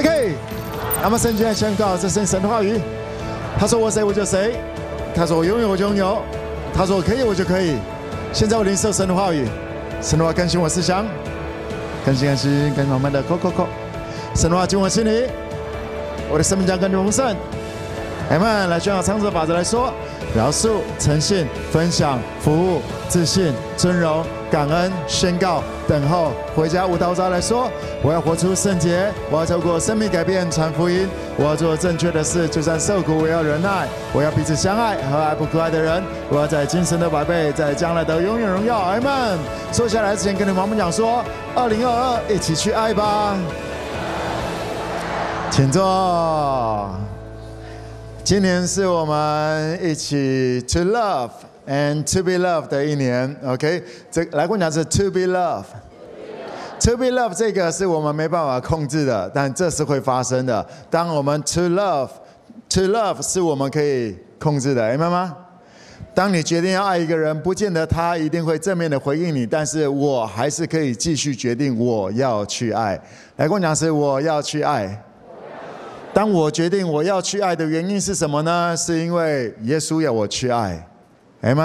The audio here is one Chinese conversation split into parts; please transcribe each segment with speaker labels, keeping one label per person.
Speaker 1: OK，那么圣经宣告这是神的话语。他说我谁我就谁，他说我拥有我就拥有，他说我可以我就可以。现在我领受神的话语，神的话更新我思想，更新更新更新慢慢的扣扣扣，神的话进我心里，我的生命将更加丰盛。阿们，来宣告长者法则来说。饶恕、诚信、分享、服务、自信、尊荣、感恩、宣告、等候、回家。无道招来说：我要活出圣洁，我要透过生命改变传福音，我要做正确的事，就算受苦，我要忍耐，我要彼此相爱，和爱不可爱的人，我要在今生的百倍，在将来的永远荣耀。阿们。坐下来之前，跟你们讲说：二零二二，一起去爱吧，请坐。今年是我们一起 to love and to be loved 的一年，OK？这来跟我讲是 to be loved，to be loved 这个是我们没办法控制的，但这是会发生的。当我们 to love，to love 是我们可以控制的，明白吗？当你决定要爱一个人，不见得他一定会正面的回应你，但是我还是可以继续决定我要去爱。来跟我讲是我要去爱。当我决定我要去爱的原因是什么呢？是因为耶稣要我去爱，哎们，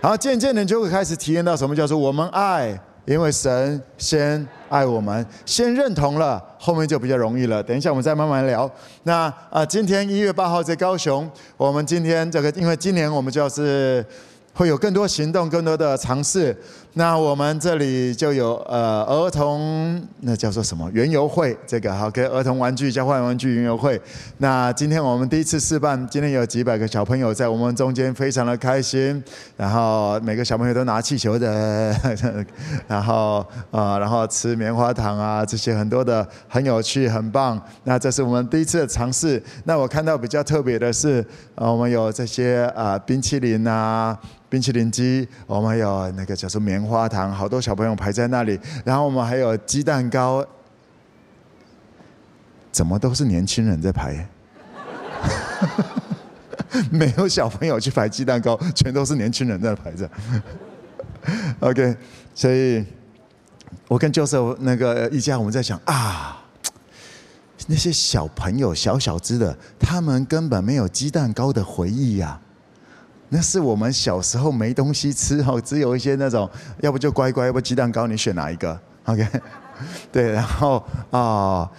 Speaker 1: 然后渐渐的就会开始体验到什么叫做我们爱，因为神先爱我们，先认同了，后面就比较容易了。等一下我们再慢慢聊。那啊，今天一月八号在高雄，我们今天这个，因为今年我们就是。会有更多行动，更多的尝试。那我们这里就有呃儿童，那叫做什么园游会？这个好，给儿童玩具交换玩具园游会。那今天我们第一次试办，今天有几百个小朋友在我们中间，非常的开心。然后每个小朋友都拿气球的，然后、呃，然后吃棉花糖啊，这些很多的很有趣，很棒。那这是我们第一次的尝试。那我看到比较特别的是，呃，我们有这些啊、呃、冰淇淋啊。冰淇淋机，我们有那个叫做棉棉花糖，好多小朋友排在那里。然后我们还有鸡蛋糕，怎么都是年轻人在排？没有小朋友去排鸡蛋糕，全都是年轻人在排着。OK，所以我跟教授那个一家，我们在想啊，那些小朋友小小只的，他们根本没有鸡蛋糕的回忆呀。那是我们小时候没东西吃哦，只有一些那种，要不就乖乖，要不鸡蛋糕，你选哪一个？OK，对，然后啊、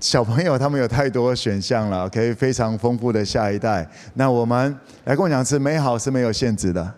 Speaker 1: 小朋友他们有太多选项了，OK，非常丰富的下一代。那我们来跟我讲，吃美好是没有限制的。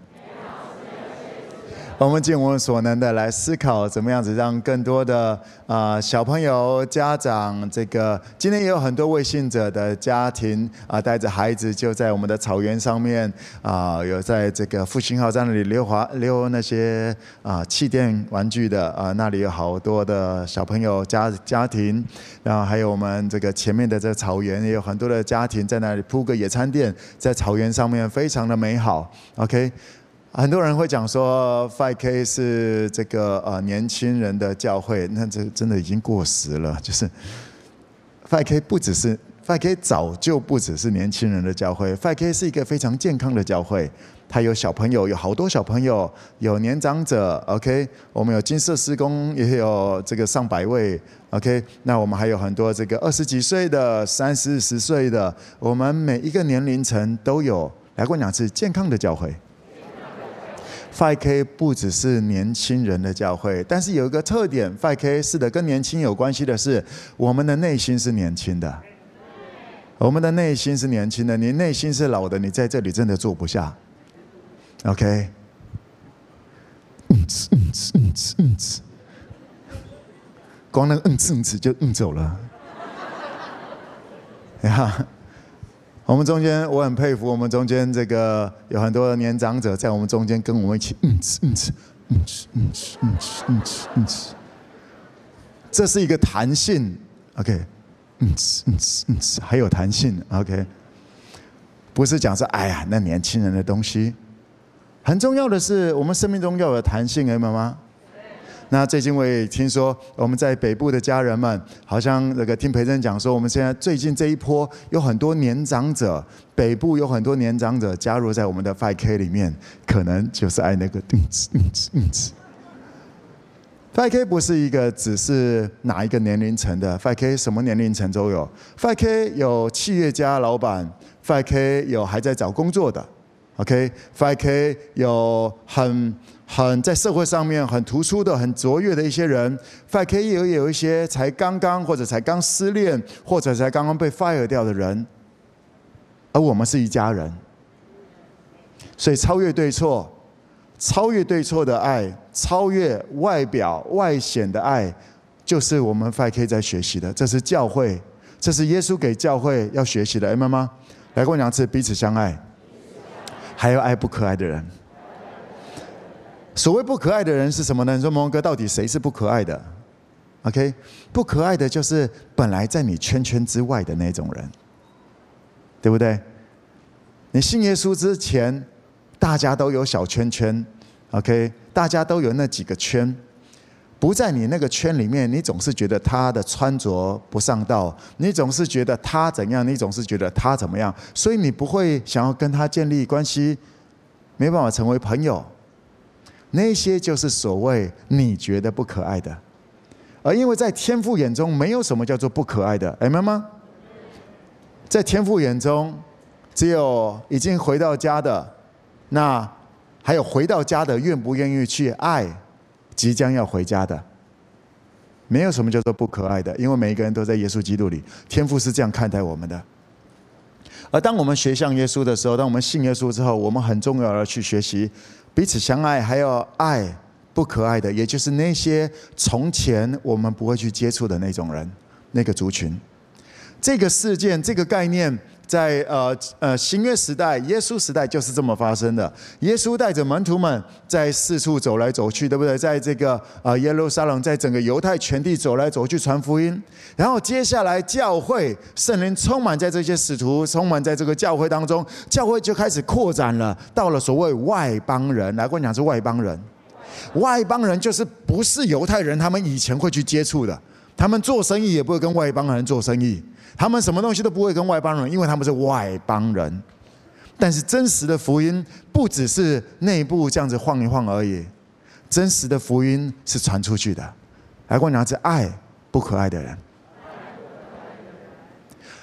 Speaker 1: 我们尽我们所能的来思考，怎么样子让更多的啊、小朋友、家长，这个今天也有很多未信者的家庭啊，带着孩子就在我们的草原上面啊，有在这个复兴号在那里溜滑溜那些啊气垫玩具的啊，那里有好多的小朋友家家庭，然后还有我们这个前面的这草原也有很多的家庭在那里铺个野餐垫，在草原上面非常的美好。OK。很多人会讲说，5K 是这个呃年轻人的教会，那这真的已经过时了。就是 5K 不只是 5K，早就不只是年轻人的教会，5K 是一个非常健康的教会。它有小朋友，有好多小朋友，有年长者。OK，我们有金色施工，也有这个上百位。OK，那我们还有很多这个二十几岁的、三四十岁的，我们每一个年龄层都有。来过两次健康的教会。5K 不只是年轻人的教会，但是有一个特点，5K 是的，跟年轻有关系的是，我们的内心是年轻的。我们的内心是年轻的，你内心是老的，你在这里真的坐不下。OK？嗯哧嗯哧嗯哧嗯哧，光那嗯哧嗯哧就嗯走了。呀。我们中间，我很佩服我们中间这个有很多的年长者在我们中间跟我们一起，嗯哧嗯哧嗯哧嗯哧嗯哧嗯哧嗯哧，这是一个弹性，OK，嗯哧嗯哧嗯哧，还有弹性，OK，不是讲说哎呀那年轻人的东西，很重要的是我们生命中要有弹性，明白吗？那最近我也听说，我们在北部的家人们，好像那个听培珍讲说，我们现在最近这一波有很多年长者，北部有很多年长者加入在我们的 5K 里面，可能就是爱那个嗯哧嗯哧嗯哧。5K 不是一个只是哪一个年龄层的，5K 什么年龄层都有。5K 有企业家老板，5K 有还在找工作的，OK，5K 有很很在社会上面很突出的、很卓越的一些人，5K 也有有一些才刚刚或者才刚失恋或者才刚刚被 fire 掉的人，而我们是一家人，所以超越对错。超越对错的爱，超越外表外显的爱，就是我们 5K 在学习的。这是教会，这是耶稣给教会要学习的。阿们吗？来跟我讲一次，彼此相爱，还要爱不可爱的人。所谓不可爱的人是什么呢？你说蒙哥到底谁是不可爱的？OK，不可爱的就是本来在你圈圈之外的那种人，对不对？你信耶稣之前。大家都有小圈圈，OK，大家都有那几个圈，不在你那个圈里面，你总是觉得他的穿着不上道，你总是觉得他怎样，你总是觉得他怎么样，所以你不会想要跟他建立关系，没办法成为朋友。那些就是所谓你觉得不可爱的，而因为在天父眼中，没有什么叫做不可爱的，明白吗？在天父眼中，只有已经回到家的。那还有回到家的，愿不愿意去爱即将要回家的？没有什么叫做不可爱的，因为每一个人都在耶稣基督里，天父是这样看待我们的。而当我们学像耶稣的时候，当我们信耶稣之后，我们很重要的去学习彼此相爱，还有爱不可爱的，也就是那些从前我们不会去接触的那种人，那个族群。这个事件，这个概念。在呃呃新约时代，耶稣时代就是这么发生的。耶稣带着门徒们在四处走来走去，对不对？在这个呃耶路撒冷，在整个犹太全地走来走去传福音。然后接下来教会圣灵充满在这些使徒，充满在这个教会当中，教会就开始扩展了，到了所谓外邦人。来，跟我讲是外邦人，外邦人就是不是犹太人，他们以前会去接触的，他们做生意也不会跟外邦人做生意。他们什么东西都不会跟外邦人，因为他们是外邦人。但是真实的福音不只是内部这样子晃一晃而已，真实的福音是传出去的。来，跟我讲，是爱不可爱的人。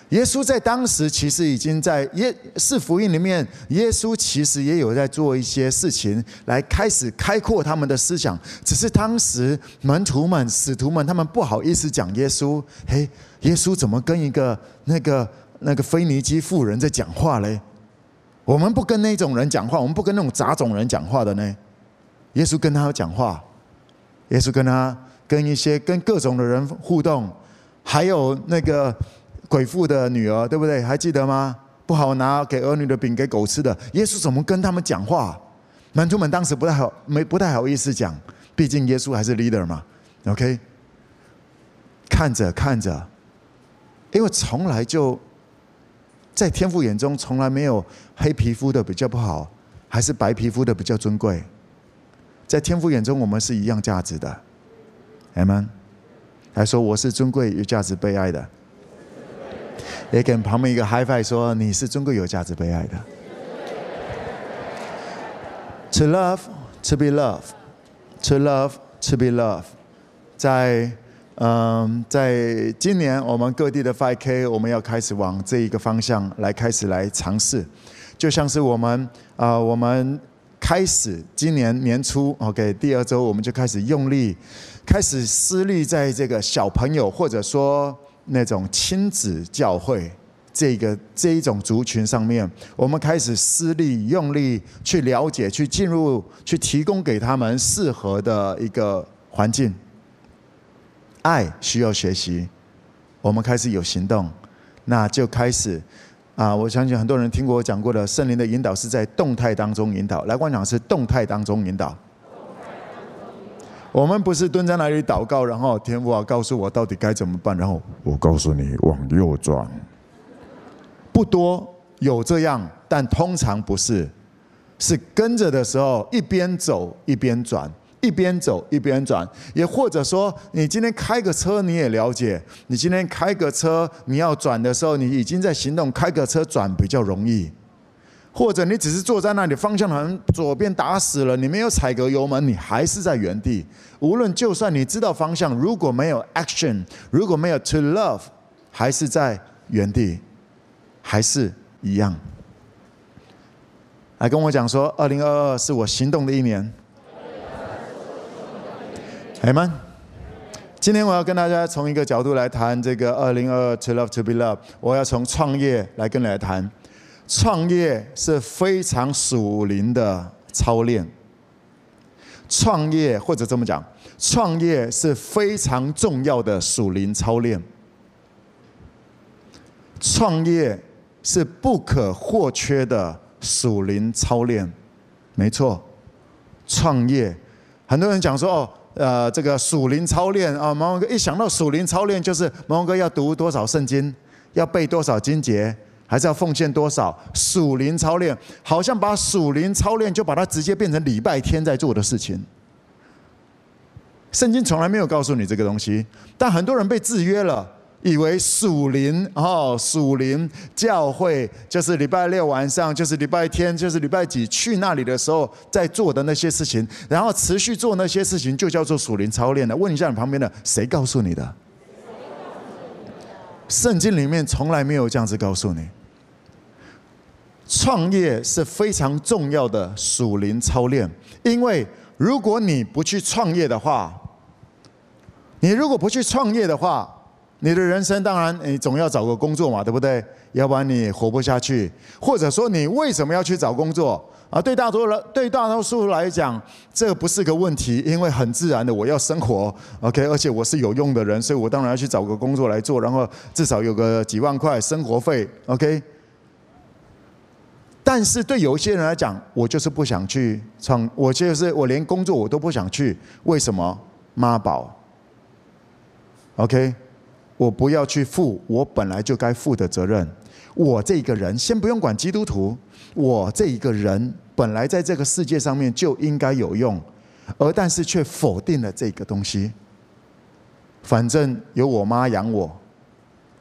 Speaker 1: 耶稣在当时其实已经在耶是福音里面，耶稣其实也有在做一些事情，来开始开阔他们的思想。只是当时门徒们、使徒们，他们不好意思讲耶稣。嘿，耶稣怎么跟一个那个那个腓尼基妇人在讲话嘞？我们不跟那种人讲话，我们不跟那种杂种人讲话的呢。耶稣跟他讲话，耶稣跟他跟一些跟各种的人互动，还有那个。鬼妇的女儿，对不对？还记得吗？不好拿给儿女的饼给狗吃的。耶稣怎么跟他们讲话？门徒们当时不太好，没不太好意思讲，毕竟耶稣还是 leader 嘛。OK，看着看着，因为从来就在天父眼中，从来没有黑皮肤的比较不好，还是白皮肤的比较尊贵。在天父眼中，我们是一样价值的。Amen。还说我是尊贵、有价值、被爱的。也跟旁边一个 HiFi 说你是尊贵、有价值、被爱的。To love, to be loved, to love, to be loved。在嗯，在今年我们各地的 5K，我们要开始往这一个方向来开始来尝试。就像是我们啊、我们开始今年年初，OK，第二周我们就开始用力，开始施力在这个小朋友或者说。那种亲子教会，这个这一种族群上面，我们开始施力用力去了解、去进入、去提供给他们适合的一个环境。爱需要学习，我们开始有行动，那就开始啊！我相信很多人听过我讲过的，圣灵的引导是在动态当中引导。来，我讲是动态当中引导。我们不是蹲在那里祷告，然后天父啊，告诉我到底该怎么办，然后我告诉你往右转。不多有这样，但通常不是，是跟着的时候一边走一边转，一边走一边转。也或者说，你今天开个车，你也了解，你今天开个车，你要转的时候，你已经在行动，开个车转比较容易。或者你只是坐在那里，方向盘左边打死了，你没有踩个油门，你还是在原地。无论就算你知道方向，如果没有 action，如果没有 to love，还是在原地，还是一样。来跟我讲说，二零二二是我行动的一年。阿们。今天我要跟大家从一个角度来谈这个二零二二 to love to be Love。我要从创业来跟你来谈。创业是非常属灵的操练。创业或者这么讲，创业是非常重要的属灵操练。创业是不可或缺的属灵操练。没错，创业，很多人讲说哦，呃，这个属灵操练啊，毛哥一想到属灵操练，就是毛哥要读多少圣经，要背多少经节。还是要奉献多少属灵操练？好像把属灵操练就把它直接变成礼拜天在做的事情。圣经从来没有告诉你这个东西，但很多人被制约了，以为属灵哦，属灵教会就是礼拜六晚上，就是礼拜天，就是礼拜几去那里的时候在做的那些事情，然后持续做那些事情，就叫做属灵操练了。问一下你旁边的，谁告诉你的？圣经里面从来没有这样子告诉你。创业是非常重要的属灵操练，因为如果你不去创业的话，你如果不去创业的话，你的人生当然你总要找个工作嘛，对不对？要不然你活不下去。或者说你为什么要去找工作啊？对大多数对大多数来讲，这不是个问题，因为很自然的我要生活，OK，而且我是有用的人，所以我当然要去找个工作来做，然后至少有个几万块生活费，OK。但是对有些人来讲，我就是不想去创，我就是我连工作我都不想去。为什么？妈宝。OK，我不要去负我本来就该负的责任。我这个人，先不用管基督徒，我这一个人本来在这个世界上面就应该有用，而但是却否定了这个东西。反正有我妈养我，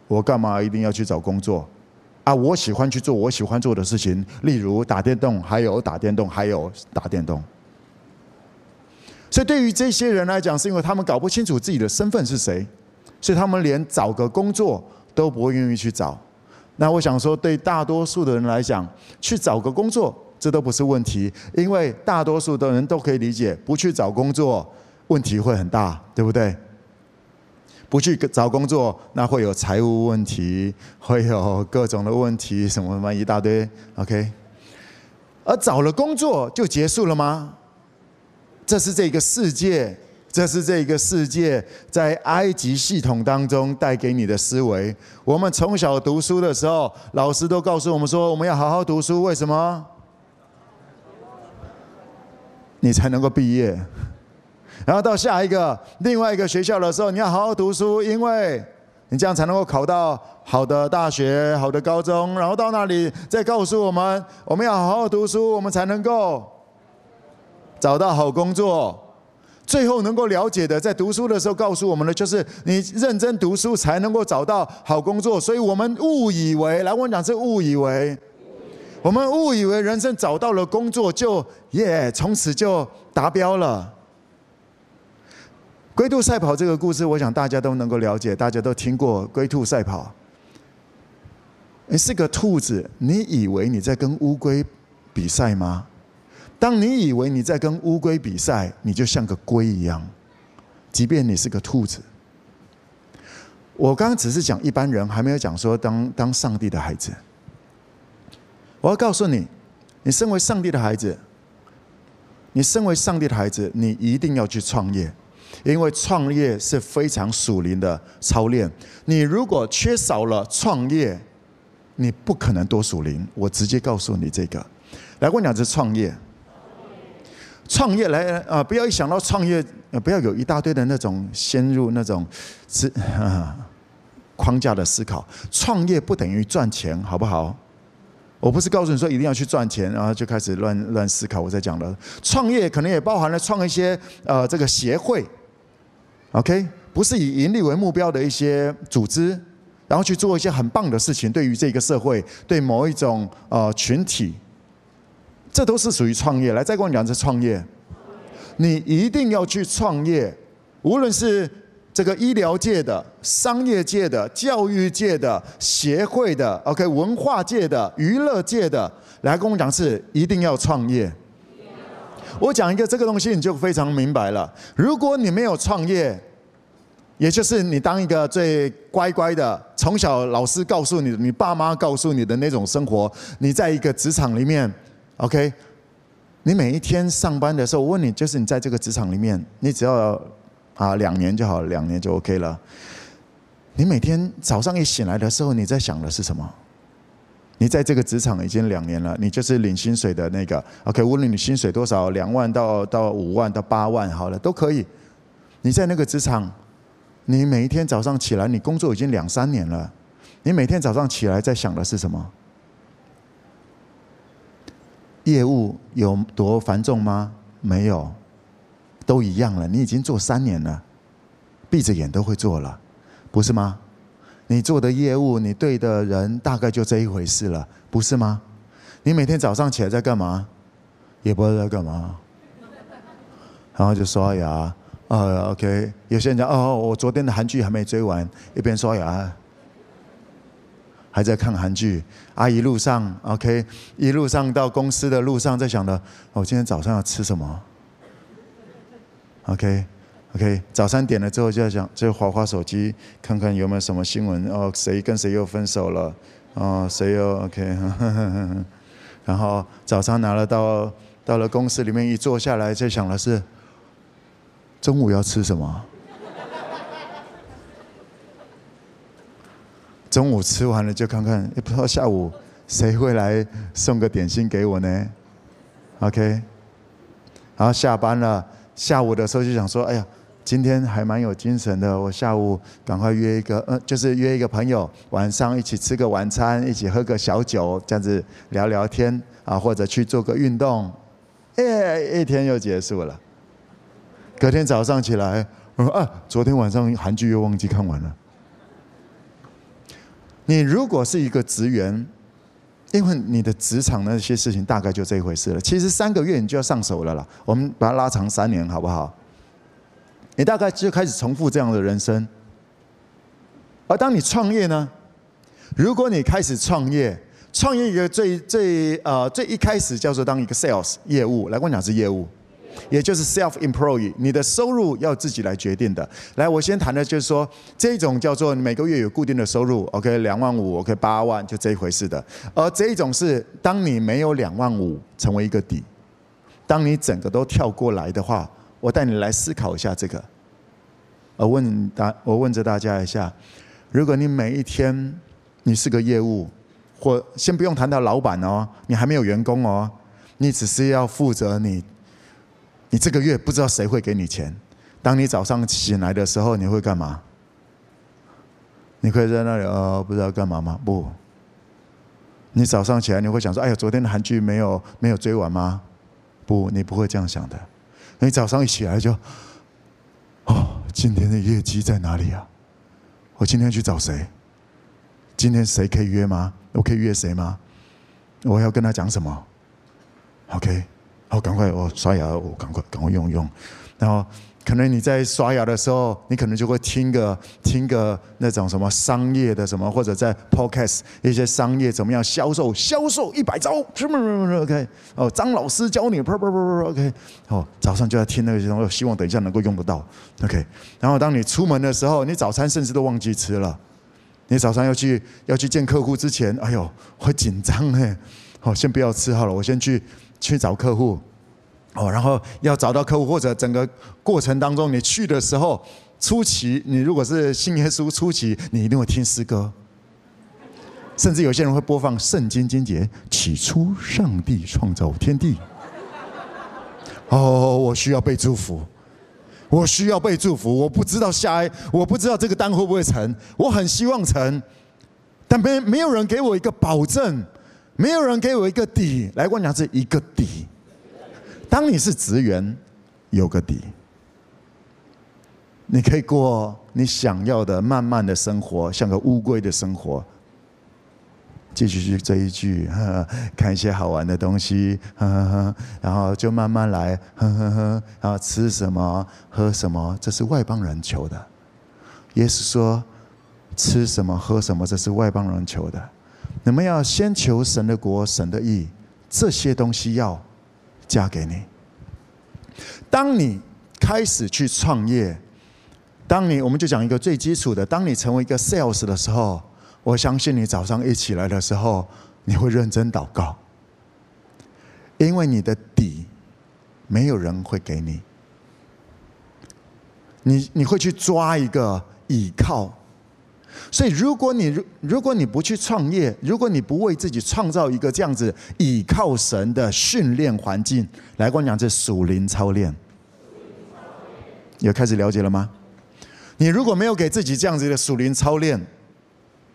Speaker 1: 我干嘛一定要去找工作？啊，我喜欢去做我喜欢做的事情，例如打电动，还有打电动，还有打电动。所以对于这些人来讲，是因为他们搞不清楚自己的身份是谁，所以他们连找个工作都不会愿意去找。那我想说，对大多数的人来讲，去找个工作这都不是问题，因为大多数的人都可以理解，不去找工作问题会很大，对不对？不去找工作，那会有财务问题，会有各种的问题，什么什么一大堆。OK，而找了工作就结束了吗？这是这个世界，这是这个世界在埃及系统当中带给你的思维。我们从小读书的时候，老师都告诉我们说，我们要好好读书。为什么？你才能够毕业。然后到下一个另外一个学校的时候，你要好好读书，因为你这样才能够考到好的大学、好的高中。然后到那里再告诉我们，我们要好好读书，我们才能够找到好工作。最后能够了解的，在读书的时候告诉我们的，就是你认真读书才能够找到好工作。所以我们误以为，来我讲是误以为，我们误以为人生找到了工作就耶，从此就达标了。龟兔赛跑这个故事，我想大家都能够了解，大家都听过龟兔赛跑。你是个兔子，你以为你在跟乌龟比赛吗？当你以为你在跟乌龟比赛，你就像个龟一样，即便你是个兔子。我刚刚只是讲一般人，还没有讲说当当上帝的孩子。我要告诉你，你身为上帝的孩子，你身为上帝的孩子，你一定要去创业。因为创业是非常属灵的操练，你如果缺少了创业，你不可能多属灵。我直接告诉你这个，来，我讲是创业。创业来啊，不要一想到创业，不要有一大堆的那种陷入那种是框架的思考。创业不等于赚钱，好不好？我不是告诉你说一定要去赚钱，然后就开始乱乱思考。我在讲的创业可能也包含了创一些呃这个协会。OK，不是以盈利为目标的一些组织，然后去做一些很棒的事情，对于这个社会，对某一种呃群体这都是属于创业。来，再跟我讲这创业，你一定要去创业，无论是这个医疗界的、商业界的、教育界的、协会的，OK，文化界的、娱乐界的，来跟我讲是一定要创业。我讲一个这个东西，你就非常明白了。如果你没有创业，也就是你当一个最乖乖的，从小老师告诉你、你爸妈告诉你的那种生活，你在一个职场里面，OK，你每一天上班的时候，我问你，就是你在这个职场里面，你只要啊两年就好，两年就 OK 了。你每天早上一醒来的时候，你在想的是什么？你在这个职场已经两年了，你就是领薪水的那个，OK，无论你薪水多少，两万到到五万到八万，好了，都可以。你在那个职场。你每一天早上起来，你工作已经两三年了，你每天早上起来在想的是什么？业务有多繁重吗？没有，都一样了。你已经做三年了，闭着眼都会做了，不是吗？你做的业务，你对的人大概就这一回事了，不是吗？你每天早上起来在干嘛？也不知道在干嘛，然后就刷牙。呃，OK，有些人讲哦，我昨天的韩剧还没追完，一边刷牙，还在看韩剧。啊，一路上 OK，一路上到公司的路上在想着，我今天早上要吃什么？OK，OK，早餐点了之后就在想，就划划手机，看看有没有什么新闻。哦，谁跟谁又分手了？哦，谁又 OK？然后早餐拿了到到了公司里面一坐下来，就想的是。中午要吃什么？中午吃完了就看看，也不知道下午谁会来送个点心给我呢？OK，然后下班了，下午的时候就想说，哎呀，今天还蛮有精神的，我下午赶快约一个，嗯，就是约一个朋友，晚上一起吃个晚餐，一起喝个小酒，这样子聊聊天啊，或者去做个运动，哎，一天又结束了。隔天早上起来，我说啊，昨天晚上韩剧又忘记看完了。你如果是一个职员，因为你的职场那些事情大概就这一回事了。其实三个月你就要上手了啦，我们把它拉长三年，好不好？你大概就开始重复这样的人生。而当你创业呢？如果你开始创业，创业一个最最呃最一开始叫做当一个 sales 业务，来跟我讲是业务。也就是 self-employed，你的收入要自己来决定的。来，我先谈的就是说，这种叫做每个月有固定的收入，OK，两万五，OK，八万，就这一回事的。而这一种是，当你没有两万五成为一个底，当你整个都跳过来的话，我带你来思考一下这个。我问大，我问着大家一下，如果你每一天你是个业务，或先不用谈到老板哦，你还没有员工哦，你只是要负责你。你这个月不知道谁会给你钱。当你早上醒来的时候，你会干嘛？你可以在那里呃，不知道干嘛吗？不。你早上起来你会想说：“哎呀，昨天的韩剧没有没有追完吗？”不，你不会这样想的。你早上一起来就，哦，今天的业绩在哪里啊？我今天去找谁？今天谁可以约吗？我可以约谁吗？我要跟他讲什么？OK。好，赶快我刷牙，我赶快赶快用用。然后可能你在刷牙的时候，你可能就会听个听个那种什么商业的什么，或者在 Podcast 一些商业怎么样销售，销售一百招，什么什么什么 OK。哦，张老师教你，啪啪啪啪 OK。哦，早上就要听那些东西，希望等一下能够用得到 OK。然后当你出门的时候，你早餐甚至都忘记吃了。你早上要去要去见客户之前，哎呦，会紧张哎。好，先不要吃好了，我先去。去找客户，哦，然后要找到客户，或者整个过程当中，你去的时候，初期你如果是信耶稣初期，你一定会听诗歌，甚至有些人会播放圣经经节：起初上帝创造天地。哦，我需要被祝福，我需要被祝福，我不知道下一，我不知道这个单会不会成，我很希望成，但没没有人给我一个保证。没有人给我一个底，来，我讲是一个底。当你是职员，有个底，你可以过你想要的慢慢的生活，像个乌龟的生活。继续去追剧，看一些好玩的东西呵呵，然后就慢慢来，呵呵呵然后吃什么喝什么，这是外邦人求的。耶稣说：“吃什么喝什么，这是外邦人求的。你们要先求神的国、神的义，这些东西要加给你。当你开始去创业，当你我们就讲一个最基础的，当你成为一个 sales 的时候。”我相信你早上一起来的时候，你会认真祷告，因为你的底没有人会给你，你你会去抓一个倚靠，所以如果你如如果你不去创业，如果你不为自己创造一个这样子倚靠神的训练环境，来跟我讲这属灵操练，有开始了解了吗？你如果没有给自己这样子的属灵操练，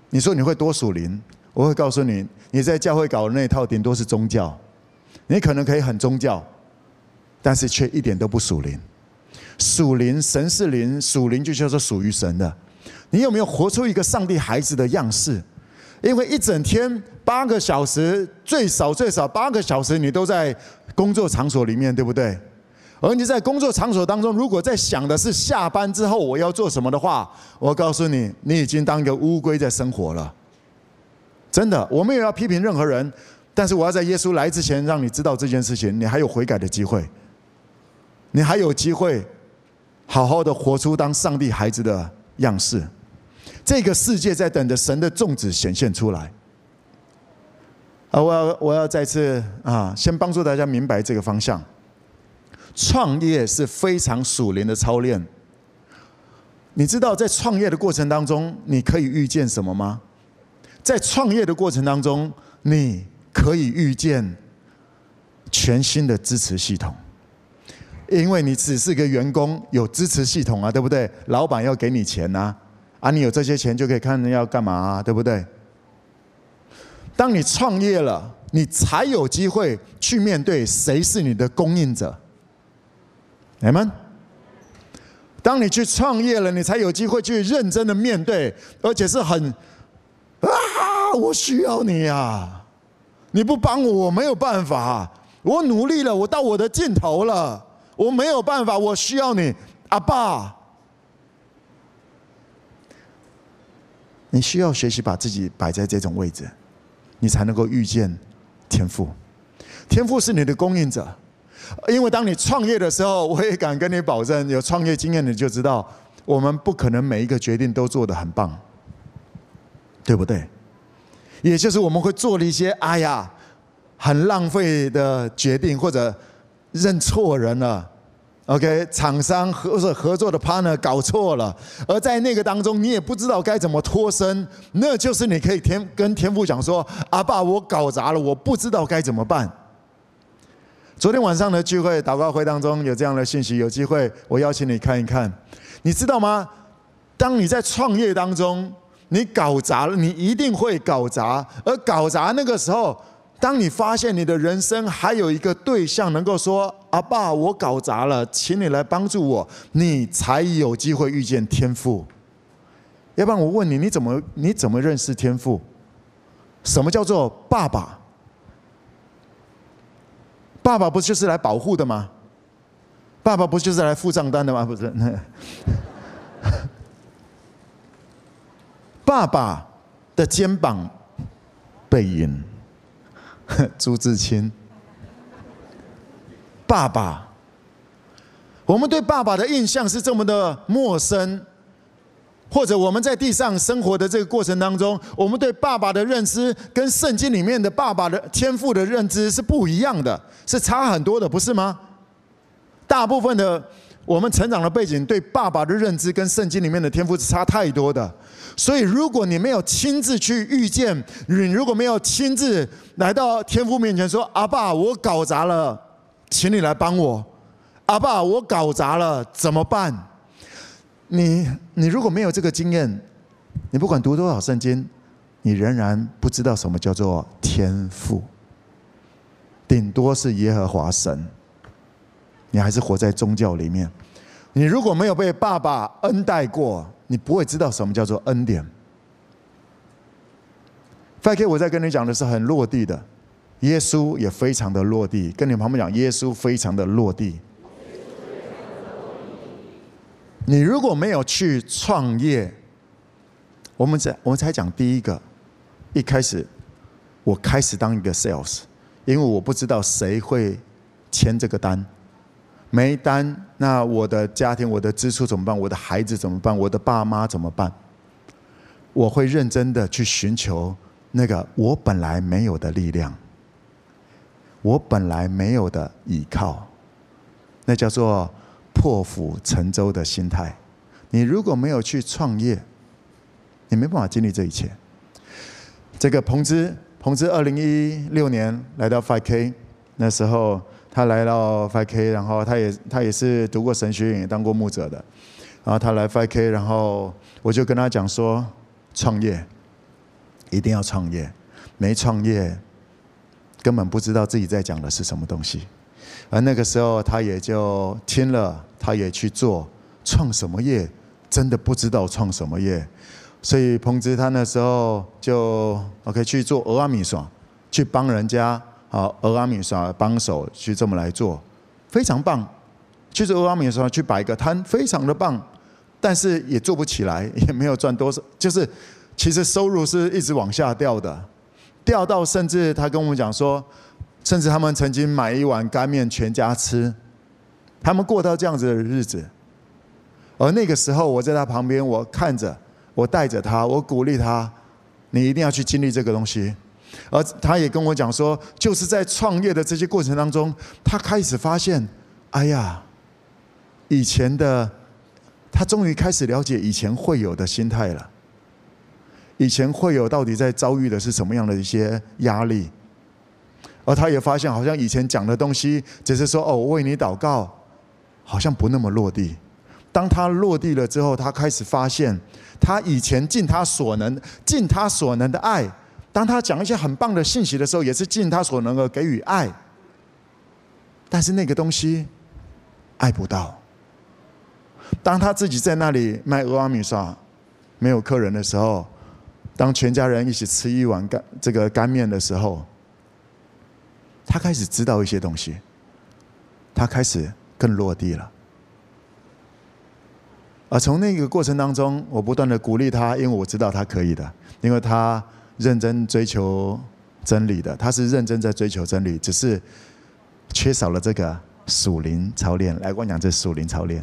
Speaker 1: 你说你会多属灵？我会告诉你，你在教会搞的那一套顶多是宗教，你可能可以很宗教，但是却一点都不属灵。属灵，神是灵，属灵就叫做属于神的。你有没有活出一个上帝孩子的样式？因为一整天八个小时，最少最少八个小时，你都在工作场所里面，对不对？而你在工作场所当中，如果在想的是下班之后我要做什么的话，我告诉你，你已经当一个乌龟在生活了。真的，我没有要批评任何人，但是我要在耶稣来之前让你知道这件事情，你还有悔改的机会，你还有机会好好的活出当上帝孩子的样式。这个世界在等着神的种子显现出来。啊，我要我要再次啊，先帮助大家明白这个方向。创业是非常属灵的操练。你知道在创业的过程当中，你可以遇见什么吗？在创业的过程当中，你可以遇见全新的支持系统，因为你只是个员工，有支持系统啊，对不对？老板要给你钱呐，啊，啊你有这些钱就可以看要干嘛啊，对不对？当你创业了，你才有机会去面对谁是你的供应者。你们，当你去创业了，你才有机会去认真的面对，而且是很啊，我需要你啊！你不帮我，我没有办法。我努力了，我到我的尽头了，我没有办法，我需要你，阿爸。你需要学习把自己摆在这种位置，你才能够遇见天赋。天赋是你的供应者。因为当你创业的时候，我也敢跟你保证，有创业经验你就知道，我们不可能每一个决定都做得很棒，对不对？也就是我们会做了一些哎呀，很浪费的决定，或者认错人了，OK，厂商合作合作的 partner 搞错了，而在那个当中，你也不知道该怎么脱身，那就是你可以天跟天父讲说，阿爸，我搞砸了，我不知道该怎么办。昨天晚上的聚会祷告会当中有这样的信息，有机会我邀请你看一看。你知道吗？当你在创业当中，你搞砸了，你一定会搞砸。而搞砸那个时候，当你发现你的人生还有一个对象能够说：“阿爸，我搞砸了，请你来帮助我。”你才有机会遇见天父。要不然我问你，你怎么你怎么认识天父？什么叫做爸爸？爸爸不就是来保护的吗？爸爸不就是来付账单的吗？不是。爸爸的肩膀，背影，朱自清。爸爸，我们对爸爸的印象是这么的陌生。或者我们在地上生活的这个过程当中，我们对爸爸的认知跟圣经里面的爸爸的天赋的认知是不一样的，是差很多的，不是吗？大部分的我们成长的背景对爸爸的认知跟圣经里面的天赋是差太多的。所以，如果你没有亲自去遇见，你如果没有亲自来到天父面前说：“阿爸，我搞砸了，请你来帮我。”“阿爸，我搞砸了，怎么办？”你你如果没有这个经验，你不管读多少圣经，你仍然不知道什么叫做天赋。顶多是耶和华神，你还是活在宗教里面。你如果没有被爸爸恩待过，你不会知道什么叫做恩典。5K，我在跟你讲的是很落地的，耶稣也非常的落地。跟你旁边讲，耶稣非常的落地。你如果没有去创业，我们在我们才讲第一个，一开始我开始当一个 sales，因为我不知道谁会签这个单，没单，那我的家庭、我的支出怎么办？我的孩子怎么办？我的爸妈怎么办？我会认真的去寻求。那个我本来没有的力量，我本来没有的依靠，那叫做破釜沉舟的心态。你如果没有去创业，你没办法经历这一切。这个彭之，彭之二零一六年来到 5K，那时候他来到 5K，然后他也他也是读过神学院，也当过牧者的，然后他来 5K，然后我就跟他讲说创业。一定要创业，没创业根本不知道自己在讲的是什么东西。而那个时候，他也就听了，他也去做，创什么业，真的不知道创什么业。所以彭之他那时候就 OK 去做蚵仔面线，去帮人家啊蚵仔面线帮手去这么来做，非常棒。去做蚵仔面线去摆个摊，非常的棒，但是也做不起来，也没有赚多少，就是。其实收入是一直往下掉的，掉到甚至他跟我们讲说，甚至他们曾经买一碗干面全家吃，他们过到这样子的日子。而那个时候我在他旁边，我看着，我带着他，我鼓励他，你一定要去经历这个东西。而他也跟我讲说，就是在创业的这些过程当中，他开始发现，哎呀，以前的，他终于开始了解以前会有的心态了。以前会有到底在遭遇的是什么样的一些压力，而他也发现，好像以前讲的东西只是说哦，我为你祷告，好像不那么落地。当他落地了之后，他开始发现，他以前尽他所能、尽他所能的爱。当他讲一些很棒的信息的时候，也是尽他所能的给予爱。但是那个东西爱不到。当他自己在那里卖蚵仔面线，没有客人的时候。当全家人一起吃一碗干这个干面的时候，他开始知道一些东西，他开始更落地了。而从那个过程当中，我不断的鼓励他，因为我知道他可以的，因为他认真追求真理的，他是认真在追求真理，只是缺少了这个属灵操练。来，我讲这属灵操练。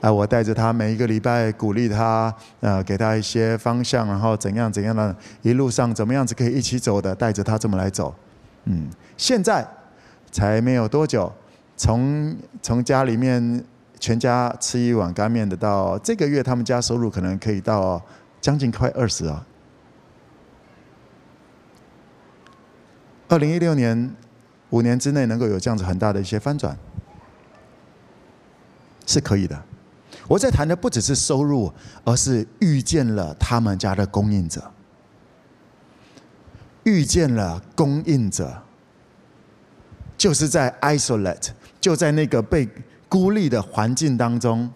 Speaker 1: 啊，我带着他每一个礼拜鼓励他，呃，给他一些方向，然后怎样怎样的，一路上怎么样子可以一起走的，带着他这么来走。嗯，现在才没有多久，从从家里面全家吃一碗干面的，到这个月他们家收入可能可以到将近快二十啊。二零一六年五年之内能够有这样子很大的一些翻转，是可以的。我在谈的不只是收入，而是遇见了他们家的供应者，遇见了供应者，就是在 isolate，就在那个被孤立的环境当中，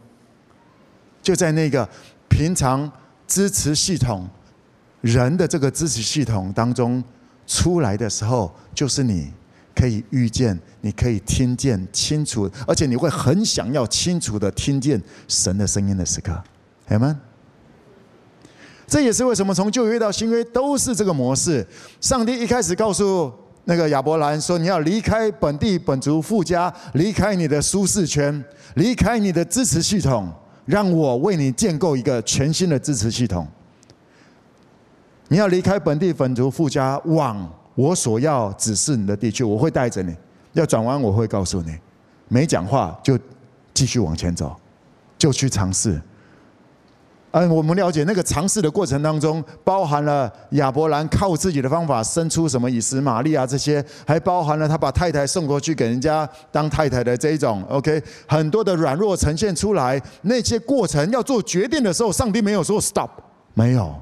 Speaker 1: 就在那个平常支持系统人的这个支持系统当中出来的时候，就是你。可以遇见，你可以听见清楚，而且你会很想要清楚的听见神的声音的时刻，好吗？这也是为什么从旧约到新约都是这个模式。上帝一开始告诉那个亚伯兰说：“你要离开本地本族富家，离开你的舒适圈，离开你的支持系统，让我为你建构一个全新的支持系统。你要离开本地本族富家，往。”我所要指示你的地区，我会带着你。要转弯，我会告诉你。没讲话就继续往前走，就去尝试。嗯，我们了解那个尝试的过程当中，包含了亚伯兰靠自己的方法生出什么以实玛利啊这些，还包含了他把太太送过去给人家当太太的这一种。OK，很多的软弱呈现出来。那些过程要做决定的时候，上帝没有说 stop，没有。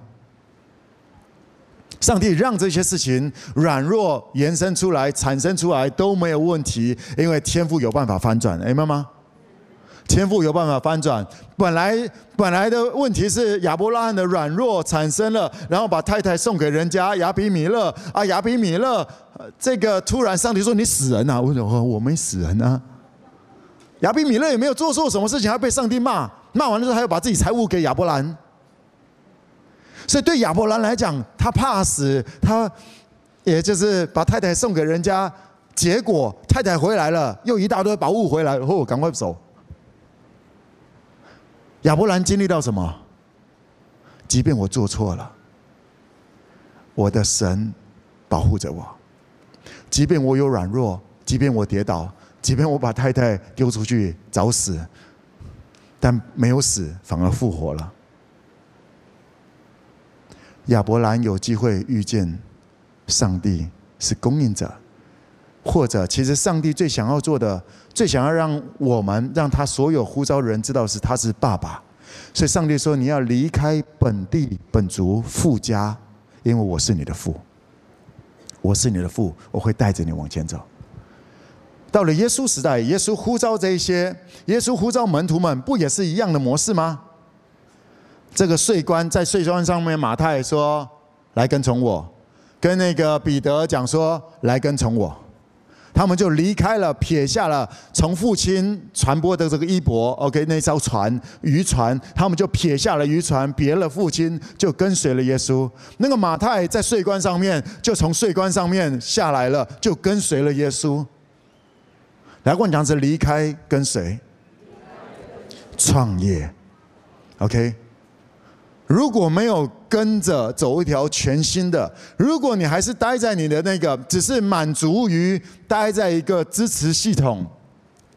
Speaker 1: 上帝让这些事情软弱延伸出来、产生出来都没有问题，因为天赋有办法翻转。哎，妈妈，天赋有办法翻转。本来本来的问题是亚伯拉罕的软弱产生了，然后把太太送给人家亚比米勒啊，亚比米勒，这个突然上帝说你死人啊？为什么我没死人啊？亚比米勒也没有做错什么事情，还被上帝骂，骂完了之后还要把自己财物给亚伯兰。所以对亚伯兰来讲，他怕死，他也就是把太太送给人家，结果太太回来了，又一大堆宝物回来，然后赶快走。亚伯兰经历到什么？即便我做错了，我的神保护着我；即便我有软弱，即便我跌倒，即便我把太太丢出去找死，但没有死，反而复活了。亚伯兰有机会遇见上帝是供应者，或者其实上帝最想要做的、最想要让我们让他所有呼召人知道是他是爸爸，所以上帝说，你要离开本地本族富家，因为我是你的父，我是你的父，我会带着你往前走。到了耶稣时代，耶稣呼召这一些，耶稣呼召门徒们，不也是一样的模式吗？这个税关在税关上面，马太说：“来跟从我。”跟那个彼得讲说：“来跟从我。”他们就离开了，撇下了从父亲传播的这个衣钵，OK，那艘船渔船，他们就撇下了渔船，别了父亲，就跟随了耶稣。那个马太在税关上面，就从税关上面下来了，就跟随了耶稣。来，我讲是离开跟随，创业，OK。如果没有跟着走一条全新的，如果你还是待在你的那个，只是满足于待在一个支持系统、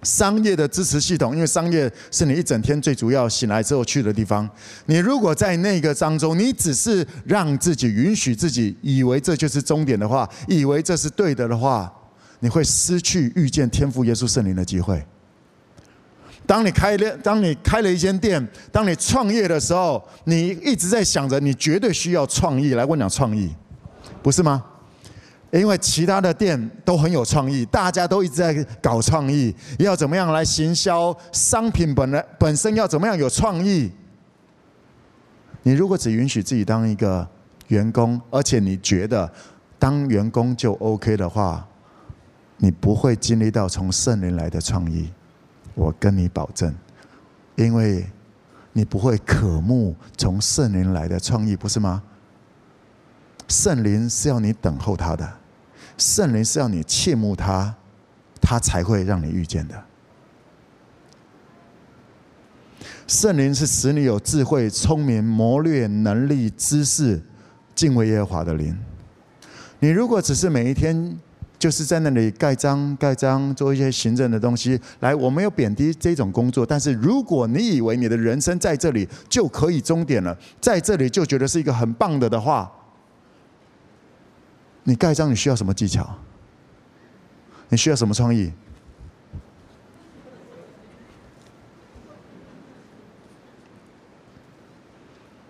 Speaker 1: 商业的支持系统，因为商业是你一整天最主要醒来之后去的地方。你如果在那个当中，你只是让自己允许自己以为这就是终点的话，以为这是对的的话，你会失去遇见天赋耶稣圣灵的机会。当你开了，当你开了一间店，当你创业的时候，你一直在想着，你绝对需要创意。来，我讲创意，不是吗？因为其他的店都很有创意，大家都一直在搞创意，要怎么样来行销商品本来本身要怎么样有创意。你如果只允许自己当一个员工，而且你觉得当员工就 OK 的话，你不会经历到从圣灵来的创意。我跟你保证，因为你不会渴慕从圣灵来的创意，不是吗？圣灵是要你等候他的，圣灵是要你切慕他，他才会让你遇见的。圣灵是使你有智慧、聪明、谋略、能力、知识、敬畏耶和华的灵。你如果只是每一天，就是在那里盖章盖章，做一些行政的东西。来，我没有贬低这种工作，但是如果你以为你的人生在这里就可以终点了，在这里就觉得是一个很棒的的话，你盖章你需要什么技巧？你需要什么创意？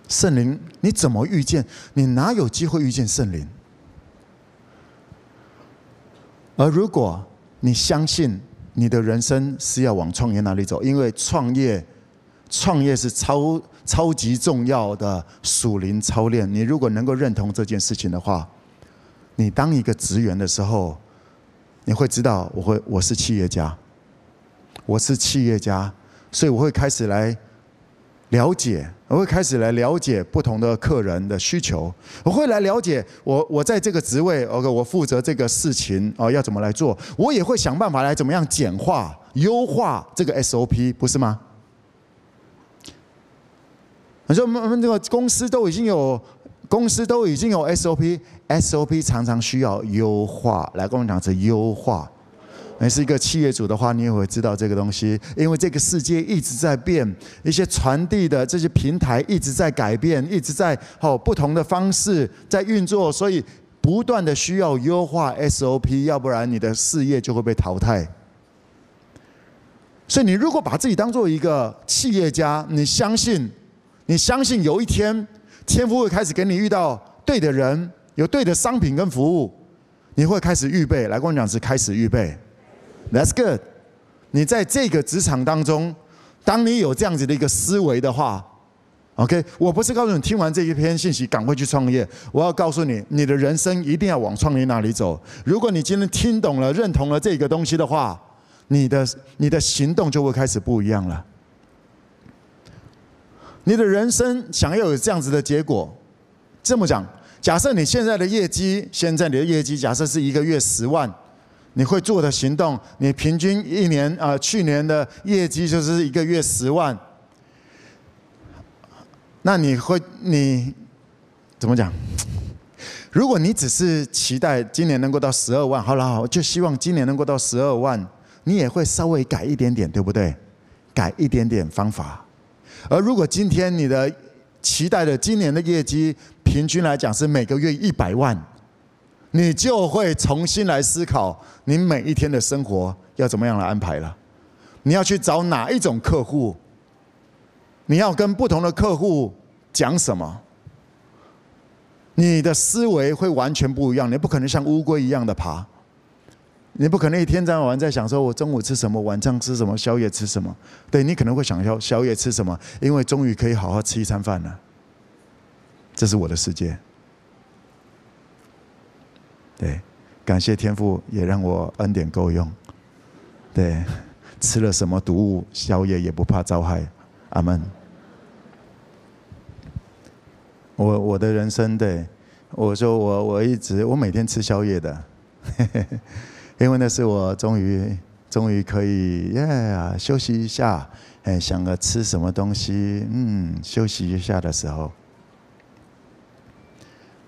Speaker 1: 圣灵，你怎么遇见？你哪有机会遇见圣灵？而如果你相信你的人生是要往创业那里走，因为创业，创业是超超级重要的属灵操练。你如果能够认同这件事情的话，你当一个职员的时候，你会知道，我会我是企业家，我是企业家，所以我会开始来。了解，我会开始来了解不同的客人的需求。我会来了解我我在这个职位，OK，我负责这个事情哦，要怎么来做？我也会想办法来怎么样简化、优化这个 SOP，不是吗？你说我们这个公司都已经有公司都已经有 SOP，SOP 常常需要优化。来跟我们讲，是优化。你是一个企业主的话，你也会知道这个东西，因为这个世界一直在变，一些传递的这些平台一直在改变，一直在哦不同的方式在运作，所以不断的需要优化 SOP，要不然你的事业就会被淘汰。所以你如果把自己当做一个企业家，你相信，你相信有一天天父会开始给你遇到对的人，有对的商品跟服务，你会开始预备。来跟我讲是开始预备。That's good。你在这个职场当中，当你有这样子的一个思维的话，OK，我不是告诉你听完这一篇信息赶快去创业，我要告诉你，你的人生一定要往创业那里走。如果你今天听懂了、认同了这个东西的话，你的你的行动就会开始不一样了。你的人生想要有这样子的结果，这么讲，假设你现在的业绩，现在你的业绩假设是一个月十万，你会做的行动，你平均一年啊、去年的业绩就是一个月十万，那你会你怎么讲？如果你只是期待今年能够到十二万，好了好，就希望今年能够到十二万，你也会稍微改一点点，对不对？改一点点方法。而如果今天你的期待的今年的业绩平均来讲是每个月一百万，你就会重新来思考你每一天的生活要怎么样来安排了。你要去找哪一种客户？你要跟不同的客户讲什么？你的思维会完全不一样，你不可能像乌龟一样的爬。你不可能一天到晚在想说，我中午吃什么，晚上吃什么，宵夜吃什么？对，你可能会想要宵夜吃什么，因为终于可以好好吃一餐饭了。这是我的世界。对，感谢天父也让我恩典够用。对，吃了什么毒物，宵夜也不怕遭害。阿门。我我的人生，对，我说我我一直我每天吃宵夜的。因为那是我终于终于可以耶、休息一下，哎，想着吃什么东西，嗯，休息一下的时候。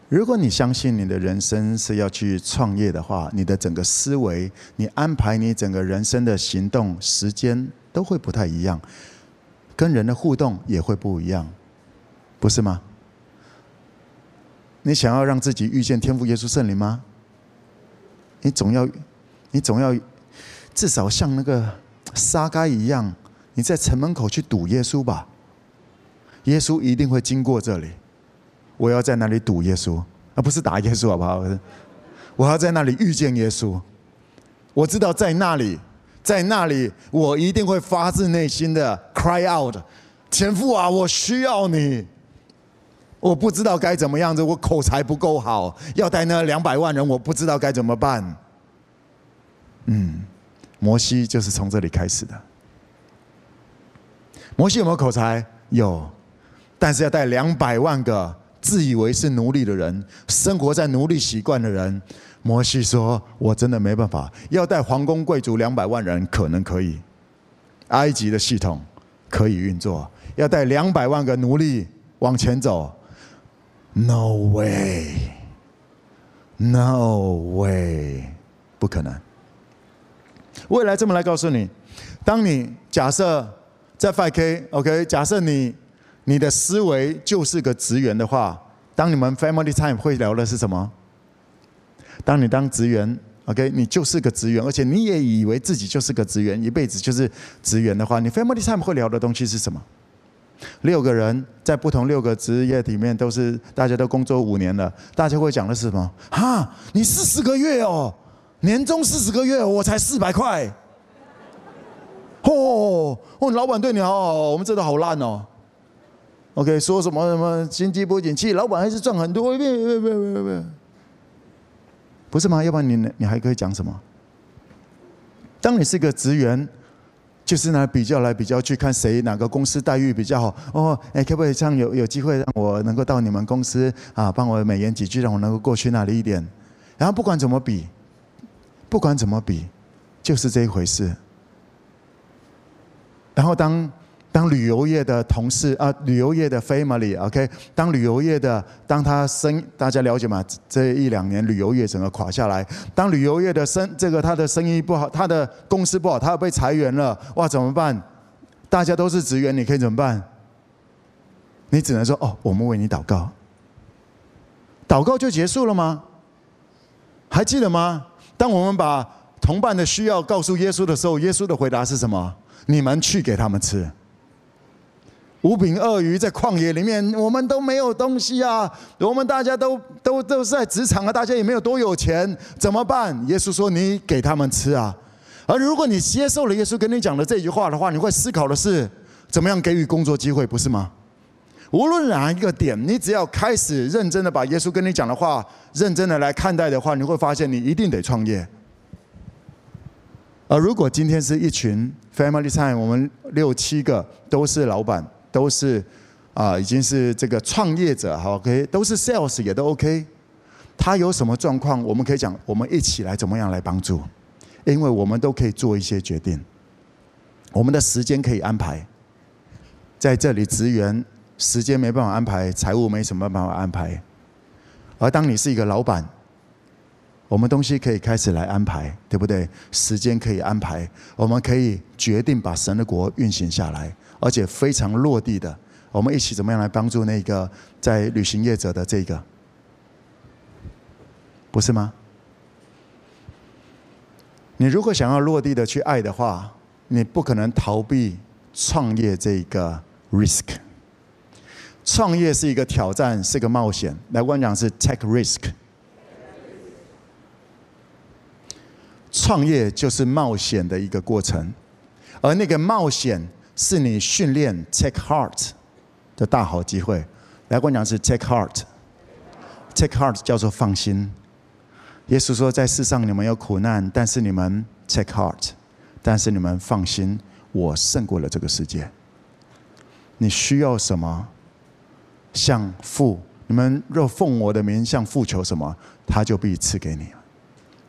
Speaker 1: 如果你相信你的人生是要去创业的话，你的整个思维，你安排你整个人生的行动时间都会不太一样，跟人的互动也会不一样，不是吗？你想要让自己遇见天赋耶稣圣灵吗？你总要。你总要至少像那个沙该一样，你在城门口去堵耶稣吧。耶稣一定会经过这里，我要在那里堵耶稣，而不是打耶稣，好不好？我要在那里遇见耶稣。我知道在那里，在那里，我一定会发自内心的 cry out：天父啊，我需要你。我不知道该怎么样子，我口才不够好，要带那两百万人，我不知道该怎么办。嗯，摩西就是从这里开始的。摩西有没有口才？有，但是要带两百万个自以为是奴隶的人，生活在奴隶习惯的人。摩西说：“我真的没办法，要带皇宫贵族两百万人，可能可以。埃及的系统可以运作，要带两百万个奴隶往前走，No way，No way，不可能。”未来这么来告诉你，当你假设在 5K，OK，假设你你的思维就是个职员的话，当你们 Family Time 会聊的是什么？当你当职员，OK，你就是个职员，而且你也以为自己就是个职员，一辈子就是职员的话，你 Family Time 会聊的东西是什么？六个人在不同六个职业里面都是大家都工作五年了，大家会讲的是什么？哈，你四十个月哦。年终四十个月，我才四百块。哦哦，老板对你好好，我们这都好烂哦。OK，说什么什么经济不景气，老板还是赚很多。别别别别别，不是吗？要不然你你还可以讲什么？当你是个职员，就是拿比较来比较去，看谁哪个公司待遇比较好。哦，哎，可不可以这样有有机会让我能够到你们公司啊，帮我美言几句，让我能够过去那里一点。然后不管怎么比。不管怎么比，就是这一回事。然后当当旅游业的同事啊，旅游业的 family，OK，当旅游业的当他生，大家了解吗？这一两年旅游业整个垮下来。当旅游业的生这个他的生意不好，他的公司不好，他要被裁员了，哇，怎么办？大家都是职员，你可以怎么办？你只能说哦，我们为你祷告。祷告就结束了吗？还记得吗？当我们把同伴的需要告诉耶稣的时候，耶稣的回答是什么？你们去给他们吃。五饼二鱼在旷野里面，我们都没有东西啊！我们大家都都都是在职场啊，大家也没有多有钱，怎么办？耶稣说：“你给他们吃啊！”而如果你接受了耶稣跟你讲的这句话的话，你会思考的是：怎么样给予工作机会，不是吗？无论哪一个点，你只要开始认真的把耶稣跟你讲的话认真的来看待的话，你会发现你一定得创业。而如果今天是一群 family time，我们六七个都是老板，都是啊，已经是这个创业者，好，OK，都是 sales 也都 OK。他有什么状况，我们可以讲，我们一起来怎么样来帮助，因为我们都可以做一些决定，我们的时间可以安排。在这里，职员时间没办法安排，财务没什么办法安排，而当你是一个老板，我们东西可以开始来安排，对不对？时间可以安排，我们可以决定把神的国运行下来，而且非常落地的，我们一起怎么样来帮助那个在旅行业者的这个。不是吗？你如果想要落地的去爱的话，你不可能逃避创业这个 risk。创业是一个挑战，是个冒险。来，我讲是 take risk。创业就是冒险的一个过程，而那个冒险是你训练 take heart 的大好机会。来，我讲是 take heart，take heart 叫做放心。耶稣说：“在世上你们有苦难，但是你们 take heart，但是你们放心，我胜过了这个世界。你需要什么？向父，你们若奉我的名向父求什么，他就必赐给你。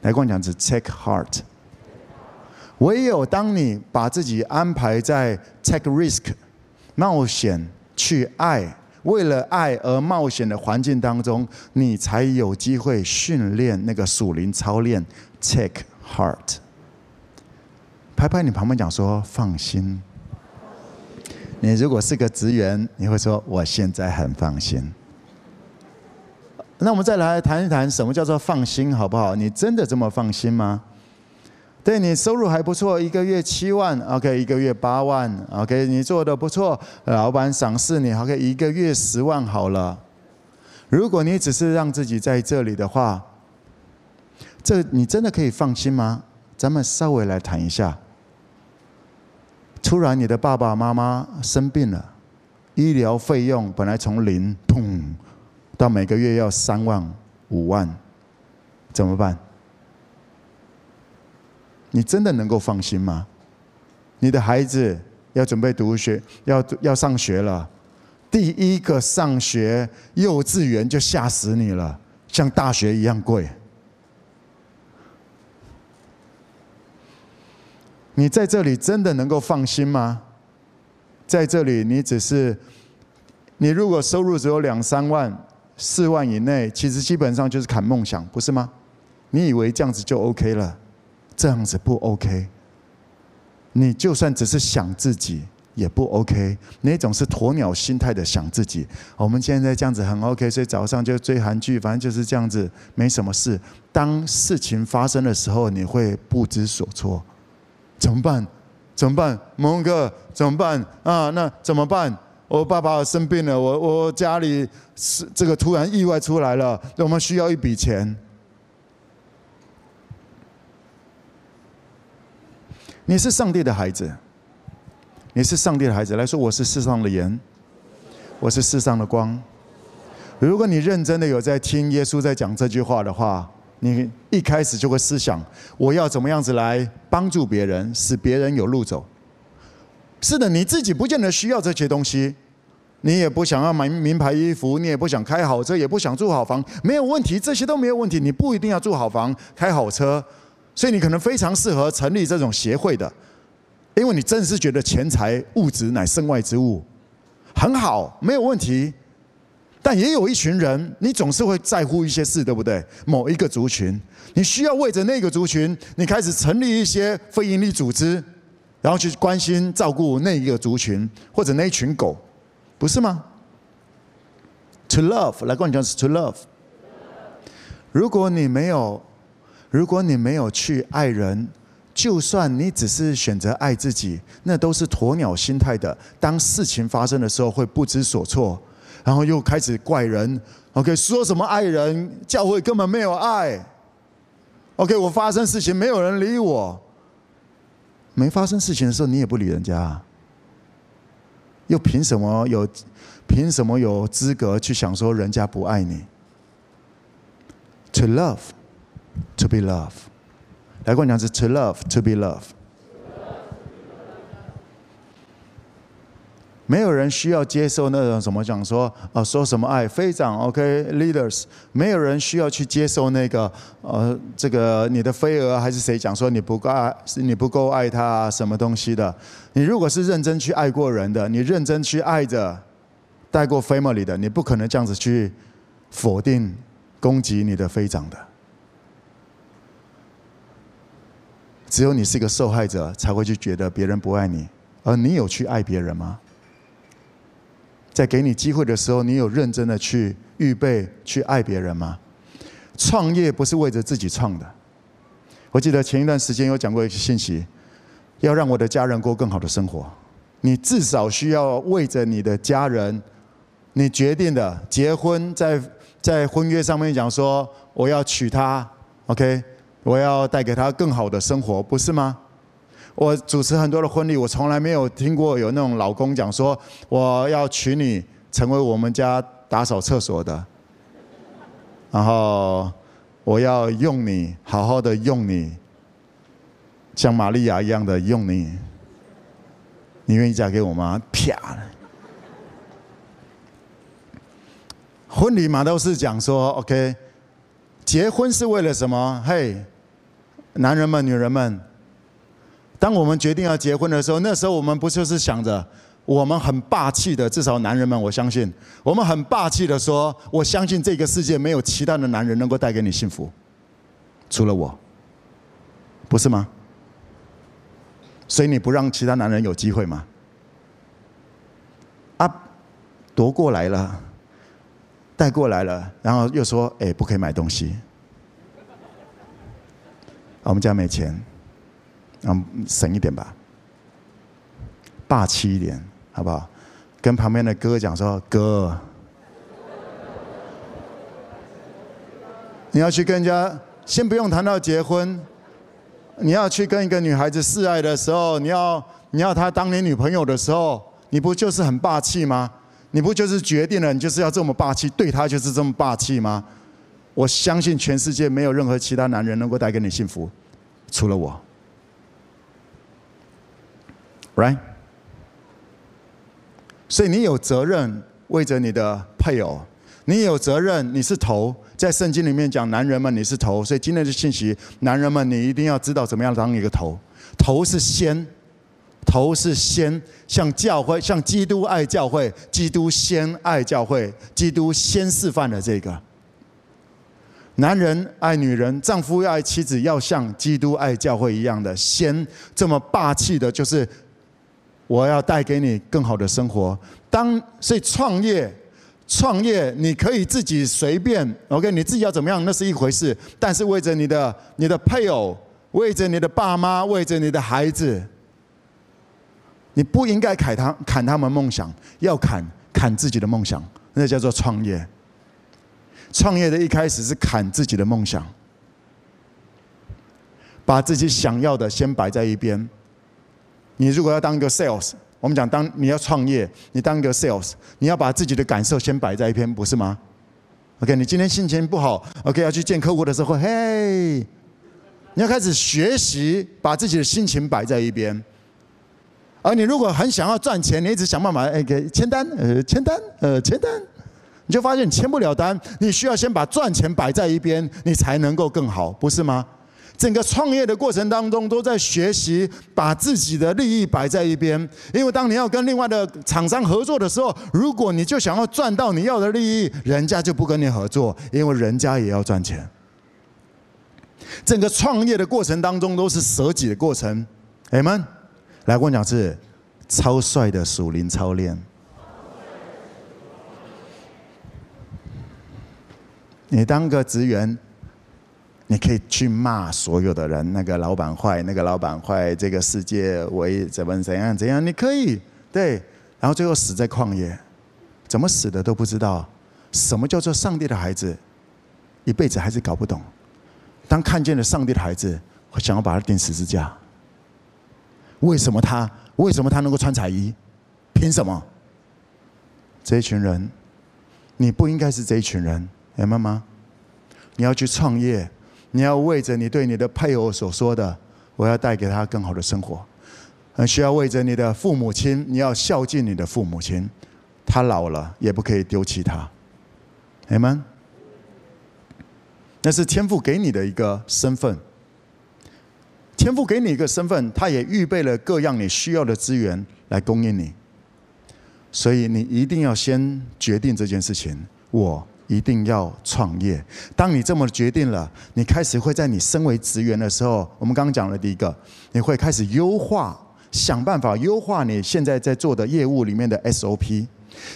Speaker 1: 来，跟我讲，是 take heart。唯有当你把自己安排在 take risk，冒险去爱。”为了爱而冒险的环境当中，你才有机会训练那个属灵操练。Take heart，拍拍你旁边讲说放心。你如果是个职员，你会说我现在很放心。那我们再来谈一谈什么叫做放心，好不好？你真的这么放心吗？对，你收入还不错，一个月七万，OK，一个月八万，OK，你做的不错，老板赏识你，OK，一个月十万好了。如果你只是让自己在这里的话，这你真的可以放心吗？咱们稍微来谈一下。突然你的爸爸妈妈生病了，医疗费用本来从零，砰，到每个月要三万、五万，怎么办？你真的能够放心吗？你的孩子要准备读学，要要上学了，第一个上学幼稚园就吓死你了，像大学一样贵。你在这里真的能够放心吗？在这里，你只是，你如果收入只有两三万、四万以内，其实基本上就是砍梦想，不是吗？你以为这样子就 OK 了？这样子不 OK，你就算只是想自己也不 OK，那种是鸵鸟心态的想自己。我们现在这样子很 OK，所以早上就追韩剧，反正就是这样子，没什么事。当事情发生的时候，你会不知所措，怎么办？怎么办？蒙哥怎么办？啊，那怎么办？我爸爸生病了，我我家里是这个突然意外出来了，我们需要一笔钱。你是上帝的孩子，你是上帝的孩子。来说，我是世上的盐，我是世上的光。如果你认真的有在听耶稣在讲这句话的话，你一开始就会思想：我要怎么样子来帮助别人，使别人有路走。是的，你自己不见得需要这些东西，你也不想要买名牌衣服，你也不想开好车，也不想住好房，没有问题，这些都没有问题。你不一定要住好房，开好车。所以你可能非常适合成立这种协会的，因为你真的是觉得钱财物质乃身外之物，很好，没有问题。但也有一群人，你总是会在乎一些事，对不对？某一个族群，你需要为着那个族群，你开始成立一些非营利组织，然后去关心照顾那一个族群或者那一群狗，不是吗？To love，来跟我讲是 to love。如果你没有。如果你没有去爱人，就算你只是选择爱自己，那都是鸵鸟心态的。当事情发生的时候，会不知所措，然后又开始怪人。OK，说什么爱人，教会根本没有爱。OK，我发生事情没有人理我，没发生事情的时候你也不理人家。又凭什么有凭什么有资格去想说人家不爱你？To love, to be love。来跟我讲是 to love, to be love。没有人需要接受那种什么讲说啊，说什么爱非常 OK，leaders，没有人需要去接受那个呃，这个你的飞蛾还是谁讲说你不够爱，是你不够爱他什么东西的？你如果是认真去爱过人的，你认真去爱着带过 family 的，你不可能这样子去否定攻击你的飞长的。只有你是一个受害者，才会去觉得别人不爱你，而你有去爱别人吗？在给你机会的时候，你有认真的去预备去爱别人吗？创业不是为着自己创的。我记得前一段时间有讲过一个信息，要让我的家人过更好的生活，你至少需要为着你的家人，你决定的结婚，在在婚约上面讲说我要娶她，OK，我要带给她更好的生活，不是吗？我主持很多的婚礼，我从来没有听过有那种老公讲说我要娶你成为我们家打扫厕所的，然后我要用你好好的用你，像玛利亚一样的用你，你愿意嫁给我吗？啪！婚礼嘛都是讲说 OK，结婚是为了什么？嘿，男人们、女人们。当我们决定要结婚的时候，那时候我们不就是想着，我们很霸气的，至少男人们，我相信，我们很霸气的说，我相信这个世界没有其他的男人能够带给你幸福，除了我，不是吗？所以你不让其他男人有机会吗？啊，夺过来了，带过来了，然后又说，哎，不可以买东西，我们家没钱。嗯，省一点吧，霸气一点，好不好？跟旁边的哥讲说：“哥，你要去跟人家，先不用谈到结婚，你要去跟一个女孩子示爱的时候，你要你要她当你女朋友的时候，你不就是很霸气吗？你不就是决定了，你就是要这么霸气，对她就是这么霸气吗？我相信全世界没有任何其他男人能够带给你幸福，除了我。” Right，所以你有责任为着你的配偶，你有责任，你是头，在圣经里面讲，男人们你是头，所以今天的信息，男人们你一定要知道怎么样当一个头，头是先，头是先，像教会，像基督爱教会，基督先爱教会，基督先示范的这个，男人爱女人，丈夫要爱妻子，要像基督爱教会一样的先，这么霸气的，就是。我要带给你更好的生活。当所以创业，创业你可以自己随便，OK，你自己要怎么样那是一回事。但是为着你的你的配偶，为着你的爸妈，为着你的孩子，你不应该砍他砍他们梦想，要砍砍自己的梦想，那叫做创业。创业的一开始是砍自己的梦想，把自己想要的先摆在一边。你如果要当一个 sales，我们讲当你要创业，你当一个 sales，你要把自己的感受先摆在一边，不是吗？OK，你今天心情不好，OK，要去见客户的时候，嘿，你要开始学习把自己的心情摆在一边。而你如果很想要赚钱，你一直想办法哎给签单，呃签单，呃签单，你就发现你签不了单。你需要先把赚钱摆在一边，你才能够更好，不是吗？整个创业的过程当中，都在学习把自己的利益摆在一边。因为当你要跟另外的厂商合作的时候，如果你就想要赚到你要的利益，人家就不跟你合作，因为人家也要赚钱。整个创业的过程当中都是舍己的过程。哎们，来跟我讲是超帅的属灵操练。你当个职员。你可以去骂所有的人，那个老板坏，那个老板坏，这个世界为怎么怎样怎样，你可以对，然后最后死在旷野，怎么死的都不知道，什么叫做上帝的孩子，一辈子还是搞不懂。当看见了上帝的孩子，会想要把他钉十字架。为什么他？为什么他能够穿彩衣？凭什么？这一群人，你不应该是这一群人，明白吗？你要去创业，你要为着你对你的配偶所说的，我要带给他更好的生活。很需要为着你的父母亲，你要孝敬你的父母亲，他老了也不可以丢弃他，明白吗？那是天父给你的一个身份，天父给你一个身份，他也预备了各样你需要的资源来供应你，所以你一定要先决定这件事情。我一定要创业。当你这么决定了，你开始会在你身为职员的时候，我们刚刚讲了第一个，你会开始优化，想办法优化你现在在做的业务里面的 SOP，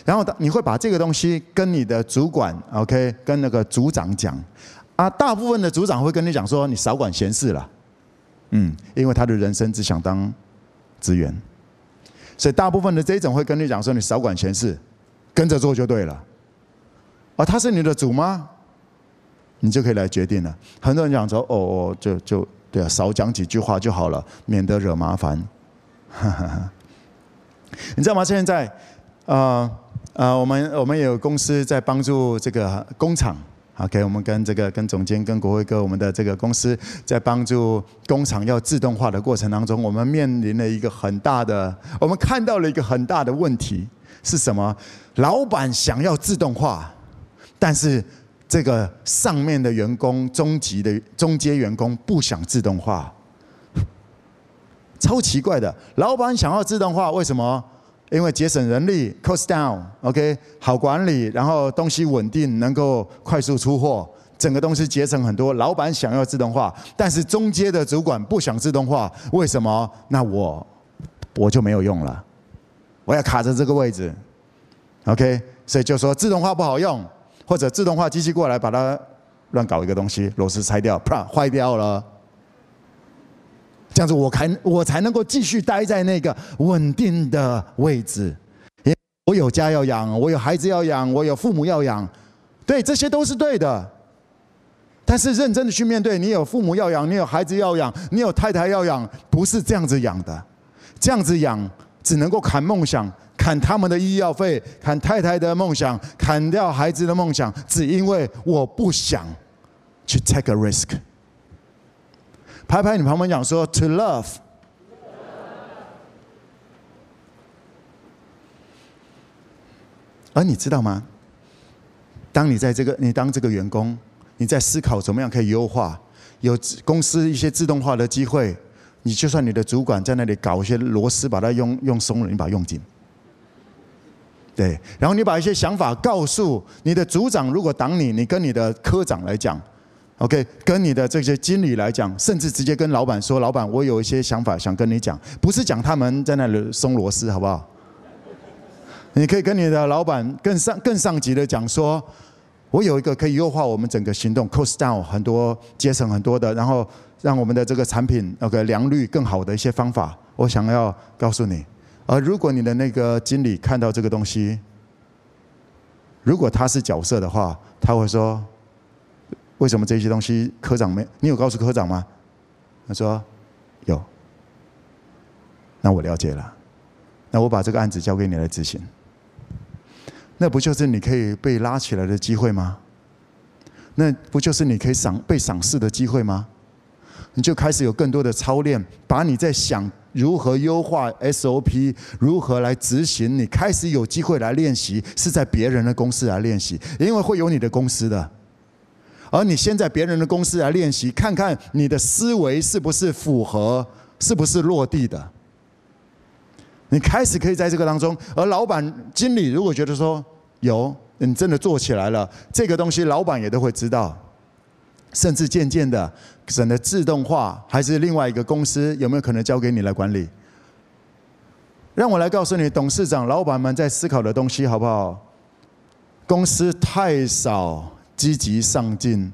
Speaker 1: 然后你会把这个东西跟你的主管 OK，跟那个组长讲。啊，大部分的组长会跟你讲说：“你少管闲事了。”嗯，因为他的人生只想当职员，所以大部分的这种会跟你讲说：“你少管闲事，跟着做就对了。”啊，他是你的主吗？你就可以来决定了。很多人讲说：“哦哦，就就对啊，少讲几句话就好了，免得惹麻烦。”哈哈哈，你知道吗？现在，呃呃，我们我们有公司在帮助这个工厂。OK，我们跟这个跟总监跟国辉哥，我们的这个公司在帮助工厂要自动化的过程当中，我们面临了一个很大的，我们看到了一个很大的问题是什么？老板想要自动化，但是这个上面的员工、中级的中阶员工不想自动化，超奇怪的。老板想要自动化，为什么？因为节省人力，cost down，OK，好管理，然后东西稳定，能够快速出货，整个东西节省很多。老板想要自动化，但是中阶的主管不想自动化，为什么？那我我就没有用了，我要卡着这个位置，OK，所以就说自动化不好用，或者自动化机器过来把它乱搞一个东西，螺丝拆掉，啪，坏掉了。这样子，我才我才能够继续待在那个稳定的位置。我有家要养，我有孩子要养，我有父母要养，对，这些都是对的。但是认真的去面对，你有父母要养，你有孩子要养，你有太太要养，不是这样子养的。这样子养只能够砍梦想，砍他们的医药费，砍太太的梦想，砍掉孩子的梦想，只因为我不想去 take a risk。拍拍你旁边讲说，to love，而你知道吗？当你在这个，你当这个员工，你在思考怎么样可以优化，有公司一些自动化的机会，你就算你的主管在那里搞一些螺丝，把它用用松了，你把它用紧，对，然后你把一些想法告诉你的组长，如果挡你，你跟你的科长来讲。OK，跟你的这些经理来讲，甚至直接跟老板说：“老板，我有一些想法想跟你讲，不是讲他们在那里松螺丝，好不好？你可以跟你的老板更上更上级的讲说，我有一个可以优化我们整个行动，cost down 很多，节省很多的，然后让我们的这个产品那个良率更好的一些方法，我想要告诉你。而如果你的那个经理看到这个东西，如果他是角色的话，他会说。”为什么这些东西科长没？你有告诉科长吗？他说有。那我了解了。那我把这个案子交给你来执行。那不就是你可以被拉起来的机会吗？那不就是你可以赏被赏识的机会吗？你就开始有更多的操练，把你在想如何优化 SOP，如何来执行，你开始有机会来练习，是在别人的公司来练习，因为会有你的公司的。而你先在别人的公司来练习，看看你的思维是不是符合，是不是落地的。你开始可以在这个当中，而老板、经理如果觉得说有，你真的做起来了，这个东西老板也都会知道。甚至渐渐的，整个自动化还是另外一个公司有没有可能交给你来管理？让我来告诉你，董事长、老板们在思考的东西好不好？公司太少。积极上进、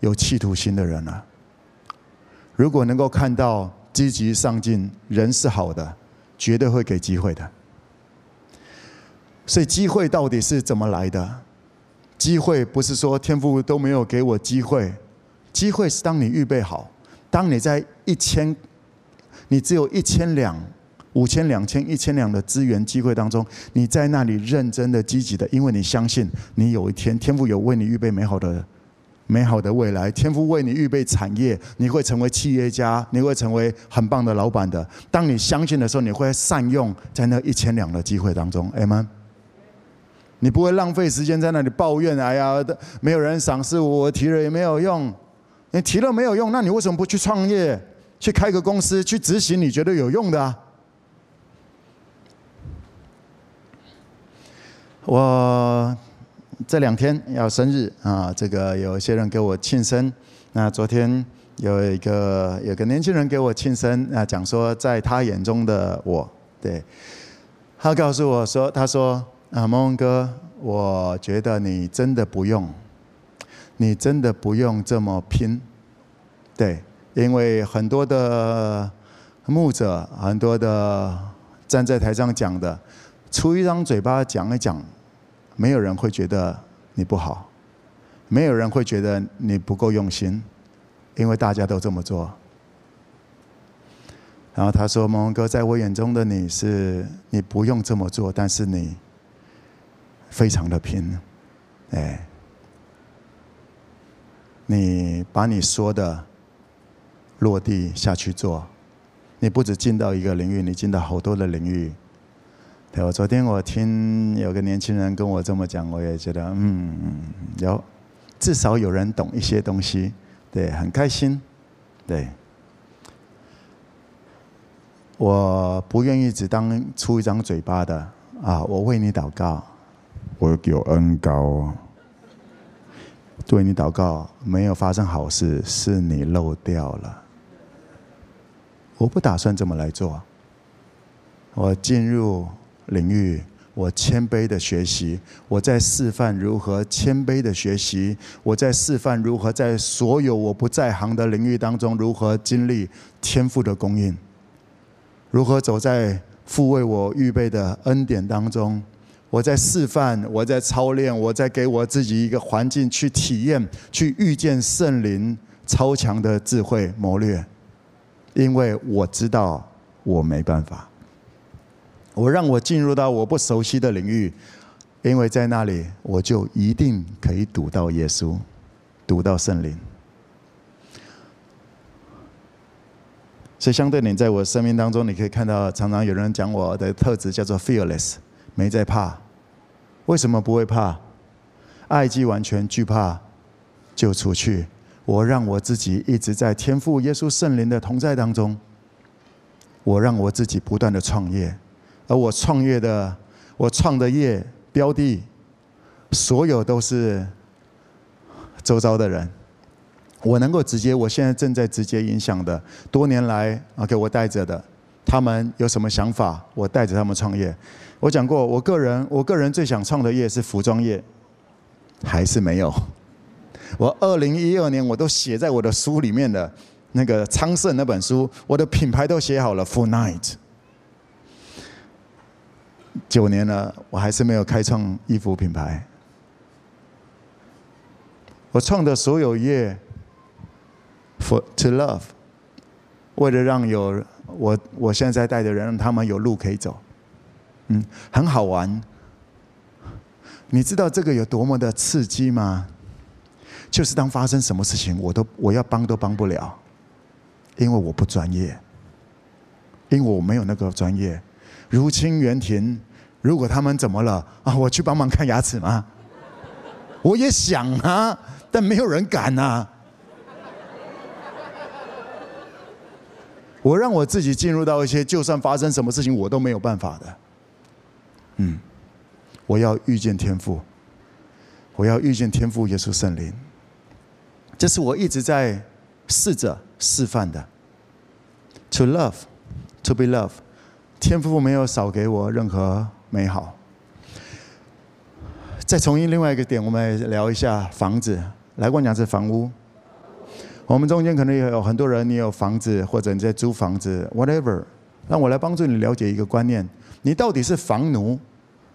Speaker 1: 有企图心的人了。如果能够看到积极上进，人是好的，绝对会给机会的。所以机会到底是怎么来的？机会不是说天父都没有给我机会，机会是当你预备好，当你在一千，你只有一千两五千、两千、一千两的资源机会当中，你在那里认真的、积极的，因为你相信你有一天天父有为你预备美好的。美好的未来，天父为你预备产业，你会成为企业家，你会成为很棒的老板的。当你相信的时候，你会善用在那一千两的机会当中，Amen。你不会浪费时间在那里抱怨，哎呀，没有人赏识我，我提了也没有用。你提了没有用，那你为什么不去创业，去开个公司，去执行你觉得有用的啊？我。这两天要生日啊，这个有一些人给我庆生。那昨天有一个有个年轻人给我庆生啊，讲说在他眼中的我，对，他告诉我说，他说啊，蒙蒙哥，我觉得你真的不用，你真的不用这么拼，对，因为很多的牧者，很多的站在台上讲的，出一张嘴巴讲一讲。没有人会觉得你不好，没有人会觉得你不够用心，因为大家都这么做。然后他说：“蒙蒙哥，在我眼中的你是你不用这么做，但是你非常的拼，哎，你把你说的落地下去做，你不止进到一个领域，你进到好多的领域。”对，我昨天我听有个年轻人跟我这么讲，我也觉得嗯，有。至少有人懂一些东西，对，很开心，对。我不愿意只当出一张嘴巴的啊，我为你祷告，我有恩膏，对你祷告没有发生好事，是你漏掉了。我不打算这么来做，我进入。领域，我谦卑的学习，我在示范如何谦卑的学习，我在示范如何在所有我不在行的领域当中，如何经历天父的供应，如何走在父为我预备的恩典当中。我在示范，我在操练，我在给我自己一个环境去体验，去遇见圣灵超强的智慧谋略，因为我知道我没办法。我让我进入到我不熟悉的领域，因为在那里我就一定可以读到耶稣，读到圣灵。所以相对你在我生命当中，你可以看到常常有人讲我的特质叫做 fearless，没在怕。为什么不会怕？爱既完全，惧怕就除去。我让我自己一直在天父耶稣圣灵的同在当中，我让我自己不断的创业。而我创业的，我创的业标的，所有都是周遭的人。我能够直接，我现在正在直接影响的，多年来啊给我带着的，他们有什么想法，我带着他们创业。我讲过，我个人，我个人最想创的业是服装业，还是没有。我二零一二年我都写在我的书里面的，那个昌盛那本书，我的品牌都写好了，For Night。九年了，我还是没有开创衣服品牌。我创的所有业，for to love，为了让有我我现在带的人，让他们有路可以走，嗯，很好玩。你知道这个有多么的刺激吗？就是当发生什么事情，我都我要帮都帮不了，因为我不专业，因为我没有那个专业。如清园庭。如果他们怎么了啊？我去帮忙看牙齿吗？我也想啊，但没有人敢啊。我让我自己进入到一些，就算发生什么事情，我都没有办法的。嗯，我要遇见天父，我要遇见天父耶稣圣灵，这是我一直在试着示范的。To love, to be loved，天父没有少给我任何。美好。再从另外一个点，我们来聊一下房子。来过讲是房屋。我们中间可能也有很多人，你有房子，或者你在租房子，whatever。让我来帮助你了解一个观念：你到底是房奴，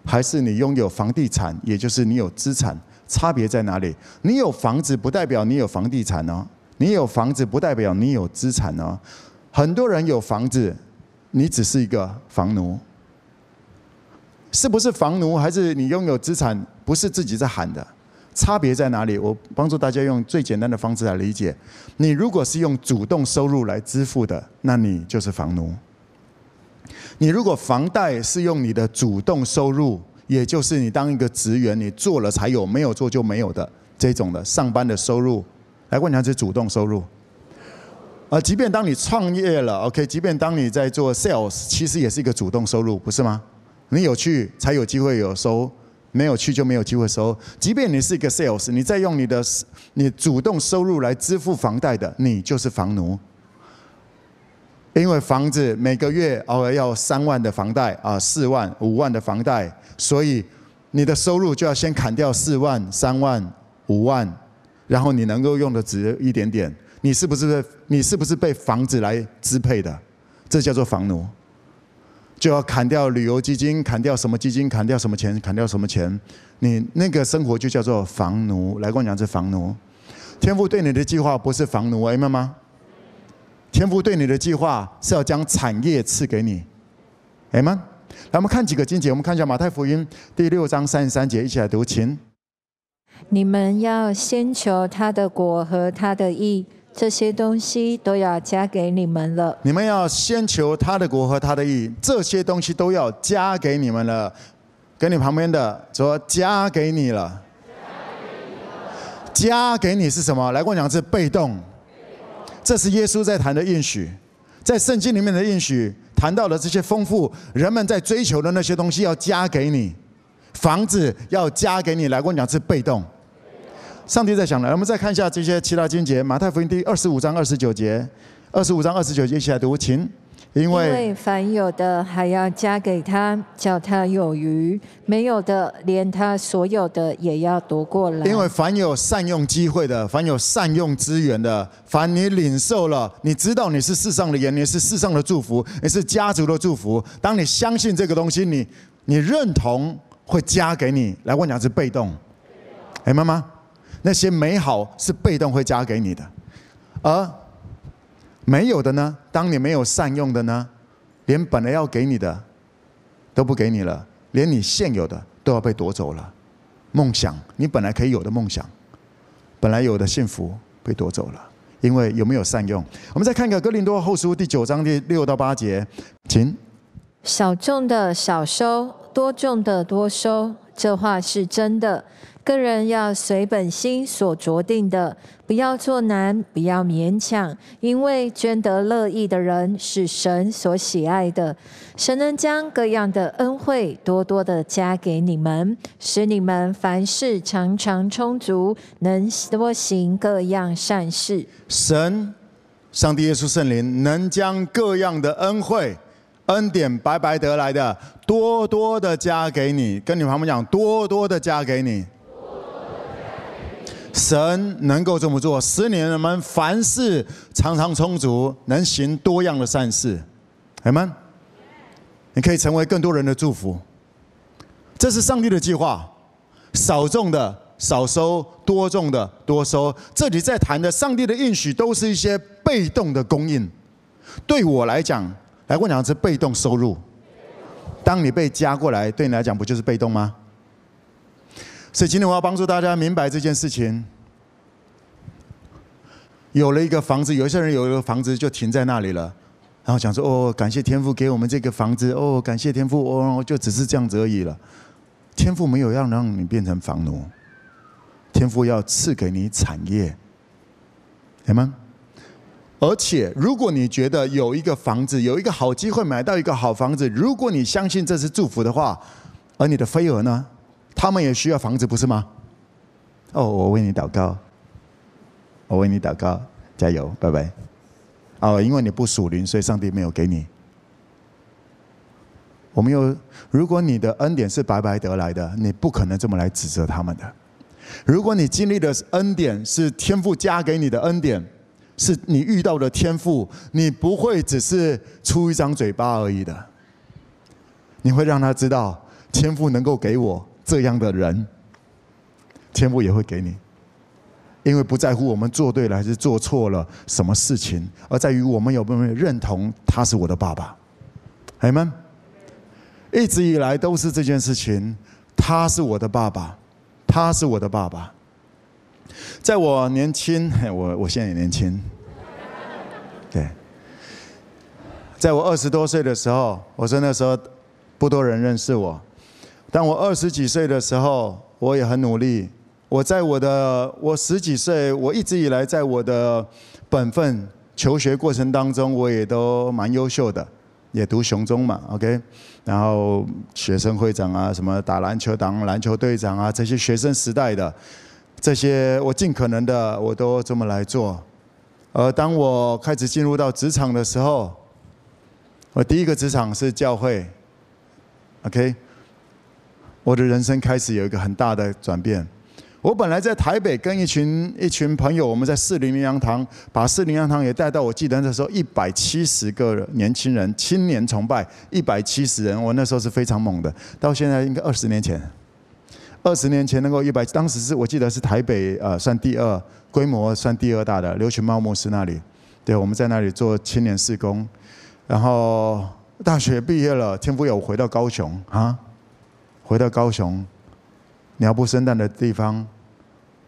Speaker 1: 还是你拥有房地产？也就是你有资产？差别在哪里？你有房子不代表你有房地产哦，你有房子不代表你有资产哦。很多人有房子。你只是一个房奴。是不是房奴，还是你拥有资产？不是自己在喊的，差别在哪里？我帮助大家用最简单的方式来理解：你如果是用主动收入来支付的，那你就是房奴；你如果房贷是用你的主动收入，也就是你当一个职员，你做了才有，没有做就没有的这种的上班的收入，来问你下是主动收入。啊即便当你创业了，OK，即便当你在做 sales，其实也是一个主动收入，不是吗？你有去才有机会有收，没有去就没有机会收。即便你是一个 sales，你在用你的你主动收入来支付房贷的，你就是房奴。因为房子每个月偶尔要三万的房贷啊，四万、五万的房贷，所以你的收入就要先砍掉四万、三万、五万，然后你能够用的只一点点。你是不是你是不是被房子来支配的？这叫做房奴。就要砍掉旅游基金，砍掉什么基金，砍掉什么钱，砍掉什么钱，你那个生活就叫做房奴。来跟我讲，是房奴。天父对你的计划不是房奴，明白吗？天父对你的计划是要将产业赐给你，明白吗？来，我们看几个经节，我们看一下马太福音第六章三十三节，一起来读，请。
Speaker 2: 你们要先求他的果和他的义。这些东西都要加给你们了。
Speaker 1: 你们要先求他的果和他的义，这些东西都要加给你们了。跟你旁边的说，加给你了。加给你是什么？来跟我讲，是被动。这是耶稣在谈的应许，在圣经里面的应许谈到了这些丰富，人们在追求的那些东西要加给你，房子要加给你。来跟我讲，是被动。上帝在想了，我们再看一下这些其他经节，马太福音第二十五章二十九节，二十五章二十九节一起来读，请。因为，
Speaker 2: 凡有的还要加给他，叫他有余；没有的，连他所有的也要夺过来。
Speaker 1: 因为凡有善用机会的，凡有善用资源的，凡你领受了，你知道你是世上的盐，你是世上的祝福，你是家族的祝福。当你相信这个东西，你你认同会加给你。来，我讲是被动，哎，妈妈。那些美好是被动会加给你的，而没有的呢？当你没有善用的呢？连本来要给你的都不给你了，连你现有的都要被夺走了。梦想，你本来可以有的梦想，本来有的幸福被夺走了，因为有没有善用？我们再看一个哥林多后书第九章第六到八节，请。
Speaker 2: 少种的少收，多种的多收，这话是真的。个人要随本心所酌定的，不要做难，不要勉强，因为捐得乐意的人是神所喜爱的。神能将各样的恩惠多多的加给你们，使你们凡事常常充足，能多行各样善事。
Speaker 1: 神，上帝耶稣圣灵能将各样的恩惠、恩典白白得来的，多多的加给你。跟你旁边讲，多多的加给你。神能够这么做，使你们凡事常常充足，能行多样的善事，阿们。你可以成为更多人的祝福，这是上帝的计划。少种的少收，多种的多收。这里在谈的上帝的应许，都是一些被动的供应。对我来讲，来我讲是被动收入。当你被加过来，对你来讲不就是被动吗？所以今天我要帮助大家明白这件事情。有了一个房子，有些人有一个房子就停在那里了，然后想说：“哦，感谢天父给我们这个房子，哦，感谢天父，哦，就只是这样子而已了。”天父没有要让你变成房奴，天父要赐给你产业，对吗？而且，如果你觉得有一个房子，有一个好机会买到一个好房子，如果你相信这是祝福的话，而你的飞蛾呢？他们也需要房子，不是吗？哦，我为你祷告，我为你祷告，加油，拜拜。哦，因为你不属灵，所以上帝没有给你。我们有，如果你的恩典是白白得来的，你不可能这么来指责他们的。如果你经历的恩典是天父加给你的恩典，是你遇到的天赋，你不会只是出一张嘴巴而已的。你会让他知道，天赋能够给我。这样的人，天父也会给你，因为不在乎我们做对了还是做错了什么事情，而在于我们有没有认同他是我的爸爸。你们一直以来都是这件事情。他是我的爸爸，他是我的爸爸。在我年轻，我我现在也年轻，对。在我二十多岁的时候，我说那时候不多人认识我。当我二十几岁的时候，我也很努力。我在我的我十几岁，我一直以来在我的本分求学过程当中，我也都蛮优秀的，也读雄中嘛，OK。然后学生会长啊，什么打篮球当篮球队长啊，这些学生时代的这些，我尽可能的我都这么来做。而当我开始进入到职场的时候，我第一个职场是教会，OK。我的人生开始有一个很大的转变。我本来在台北跟一群一群朋友，我们在四零零洋堂，把四零洋堂也带到。我记得那时候一百七十个年轻人，青年崇拜一百七十人，我那时候是非常猛的。到现在应该二十年前，二十年前能够一百，当时是我记得是台北呃算第二规模算第二大的刘群茂牧师那里，对，我们在那里做青年事工。然后大学毕业了，天父要我回到高雄啊，回到高雄，鸟不生蛋的地方。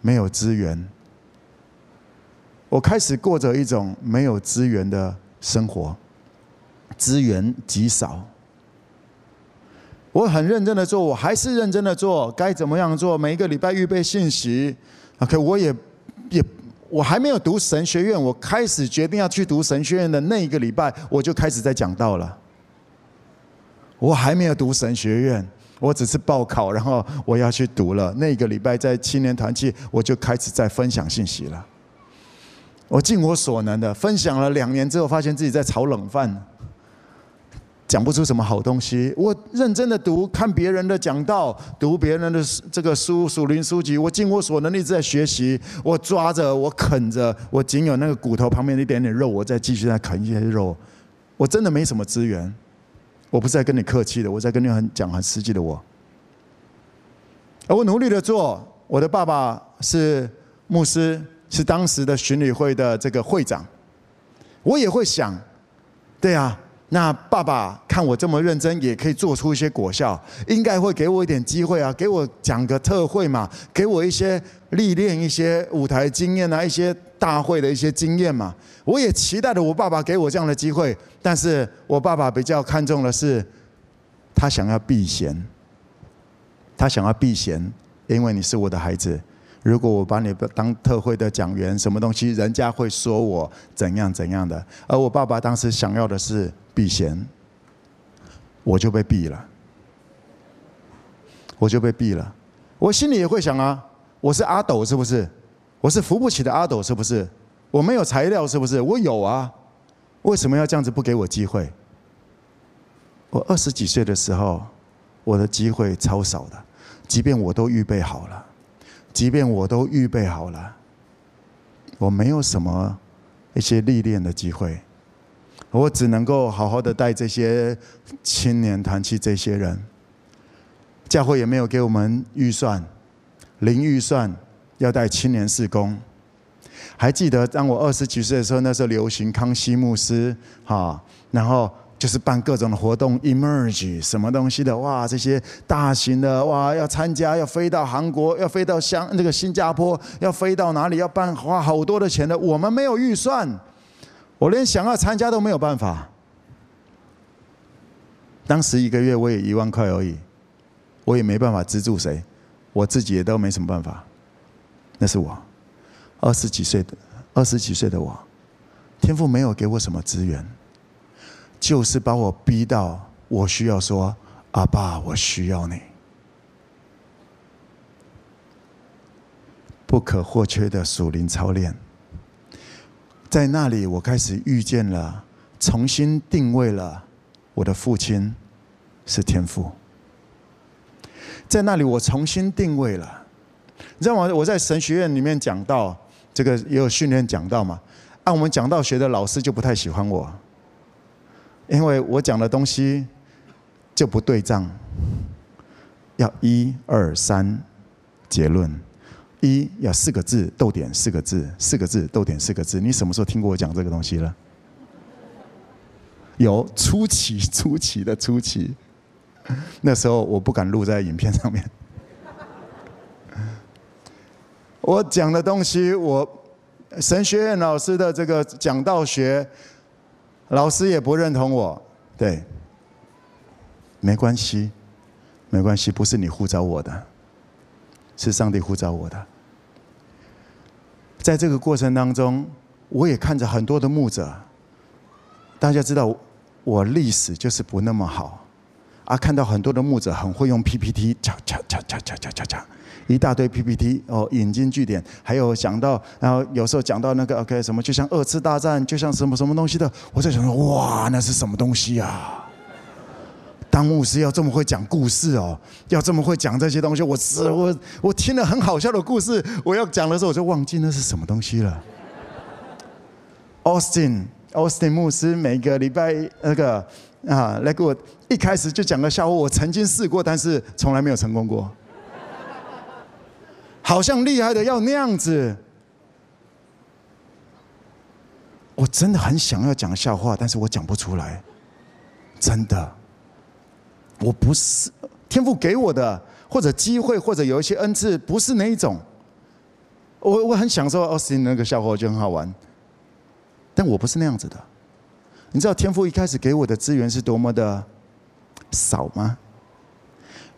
Speaker 1: 没有资源，我开始过着一种没有资源的生活，资源极少。我很认真的做，我还是认真的做，该怎么样做？每一个礼拜预备信息，OK，我也也我还没有读神学院，我开始决定要去读神学院的那一个礼拜，我就开始在讲道了。我还没有读神学院。我只是报考，然后我要去读了。那个礼拜在青年团契，我就开始在分享信息了。我尽我所能的分享了两年之后，发现自己在炒冷饭，讲不出什么好东西。我认真的读，看别人的讲道，读别人的这个书、属灵书籍。我尽我所能一直在学习。我抓着，我啃着，我仅有那个骨头旁边的一点点肉，我再继续在啃一些肉。我真的没什么资源。我不是在跟你客气的，我在跟你很讲很实际的我。而我努力的做，我的爸爸是牧师，是当时的巡礼会的这个会长。我也会想，对啊，那爸爸看我这么认真，也可以做出一些果效，应该会给我一点机会啊，给我讲个特会嘛，给我一些历练、一些舞台经验啊，一些大会的一些经验嘛。我也期待着我爸爸给我这样的机会。但是我爸爸比较看重的是，他想要避嫌，他想要避嫌，因为你是我的孩子。如果我把你当特会的讲员，什么东西，人家会说我怎样怎样的。而我爸爸当时想要的是避嫌，我就被避了，我就被避了。我心里也会想啊，我是阿斗是不是？我是扶不起的阿斗是不是？我没有材料是不是？我有啊。为什么要这样子不给我机会？我二十几岁的时候，我的机会超少的，即便我都预备好了，即便我都预备好了，我没有什么一些历练的机会，我只能够好好的带这些青年团契这些人，教会也没有给我们预算，零预算要带青年事工。还记得当我二十几岁的时候，那时候流行康熙牧师，哈，然后就是办各种的活动，emerge 什么东西的，哇，这些大型的，哇，要参加，要飞到韩国，要飞到香那个新加坡，要飞到哪里，要办花好多的钱的，我们没有预算，我连想要参加都没有办法。当时一个月我也一万块而已，我也没办法资助谁，我自己也都没什么办法，那是我。二十几岁的二十几岁的我，天父没有给我什么资源，就是把我逼到我需要说：“阿爸，我需要你。”不可或缺的属灵操练，在那里我开始遇见了，重新定位了我的父亲是天父，在那里我重新定位了，让我？我在神学院里面讲到。这个也有训练讲道嘛？按我们讲道学的老师就不太喜欢我，因为我讲的东西就不对仗，要一二三结论，一要四个字逗点四个字，四个字逗点四个字。你什么时候听过我讲这个东西了？有初期，初期的初期。那时候我不敢录在影片上面。我讲的东西，我神学院老师的这个讲道学，老师也不认同我。对，没关系，没关系，不是你呼召我的，是上帝呼召我的。在这个过程当中，我也看着很多的牧者。大家知道，我历史就是不那么好，啊，看到很多的牧者很会用 PPT，讲讲讲讲讲讲讲，一大堆 PPT 哦，引经据典，还有讲到，然后有时候讲到那个 OK 什么，就像二次大战，就像什么什么东西的，我在想说，哇，那是什么东西啊？当牧师要这么会讲故事哦，要这么会讲这些东西，我是我我听了很好笑的故事，我要讲的时候我就忘记那是什么东西了。Austin Austin 牧师每个礼拜那个啊来给我一开始就讲个笑话，我曾经试过，但是从来没有成功过。好像厉害的要那样子，我真的很想要讲笑话，但是我讲不出来，真的。我不是天赋给我的，或者机会，或者有一些恩赐，不是那一种。我我很享受奥斯汀那个笑话，我觉得很好玩，但我不是那样子的。你知道天赋一开始给我的资源是多么的少吗？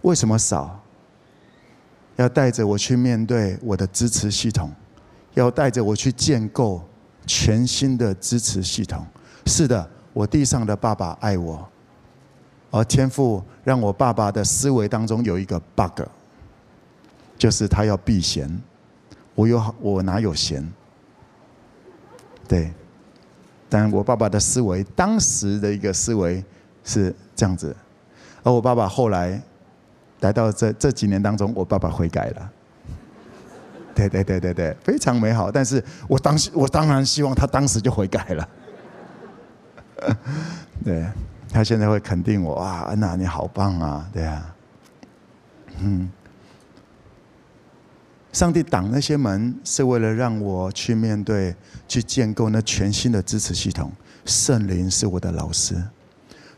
Speaker 1: 为什么少？要带着我去面对我的支持系统，要带着我去建构全新的支持系统。是的，我地上的爸爸爱我。而天父让我爸爸的思维当中有一个 bug，就是他要避嫌，我有我哪有嫌？对，但我爸爸的思维当时的一个思维是这样子，而我爸爸后来来到这这几年当中，我爸爸悔改了，对对对对对，非常美好。但是我当时我当然希望他当时就悔改了，对。他现在会肯定我哇，安娜你好棒啊，对啊，嗯，上帝挡那些门是为了让我去面对、去建构那全新的支持系统。圣灵是我的老师，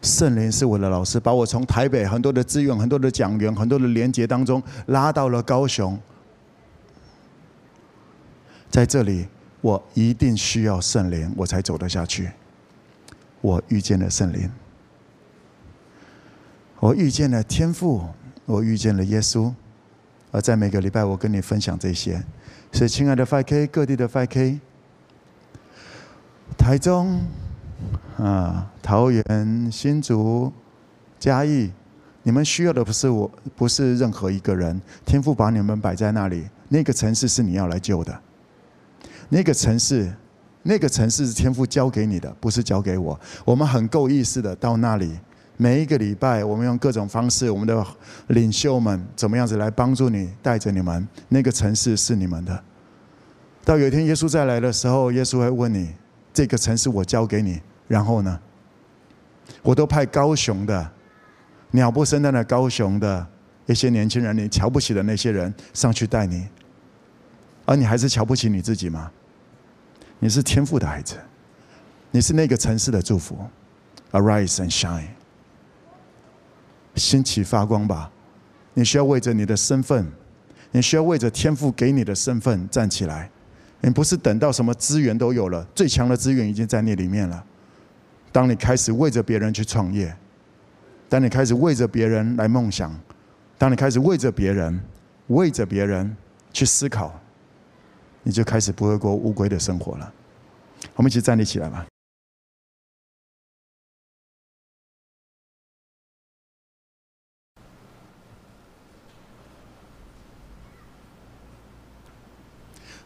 Speaker 1: 圣灵是我的老师，把我从台北很多的资源、很多的讲员、很多的连接当中拉到了高雄。在这里，我一定需要圣灵，我才走得下去。我遇见了圣灵。我遇见了天父，我遇见了耶稣，而在每个礼拜，我跟你分享这些。所以，亲爱的 5K，各地的 5K，台中啊、桃园、新竹、嘉义，你们需要的不是我，不是任何一个人。天父把你们摆在那里，那个城市是你要来救的。那个城市，那个城市是天父交给你的，不是交给我。我们很够意思的到那里。每一个礼拜，我们用各种方式，我们的领袖们怎么样子来帮助你，带着你们。那个城市是你们的。到有一天耶稣再来的时候，耶稣会问你：这个城市我交给你，然后呢？我都派高雄的鸟不生蛋的高雄的一些年轻人，你瞧不起的那些人上去带你，而你还是瞧不起你自己吗？你是天赋的孩子，你是那个城市的祝福。Arise and shine。兴起发光吧！你需要为着你的身份，你需要为着天赋给你的身份站起来。你不是等到什么资源都有了，最强的资源已经在那里面了。当你开始为着别人去创业，当你开始为着别人来梦想，当你开始为着别人、为着别人去思考，你就开始不会过乌龟的生活了。我们一起站立起来吧。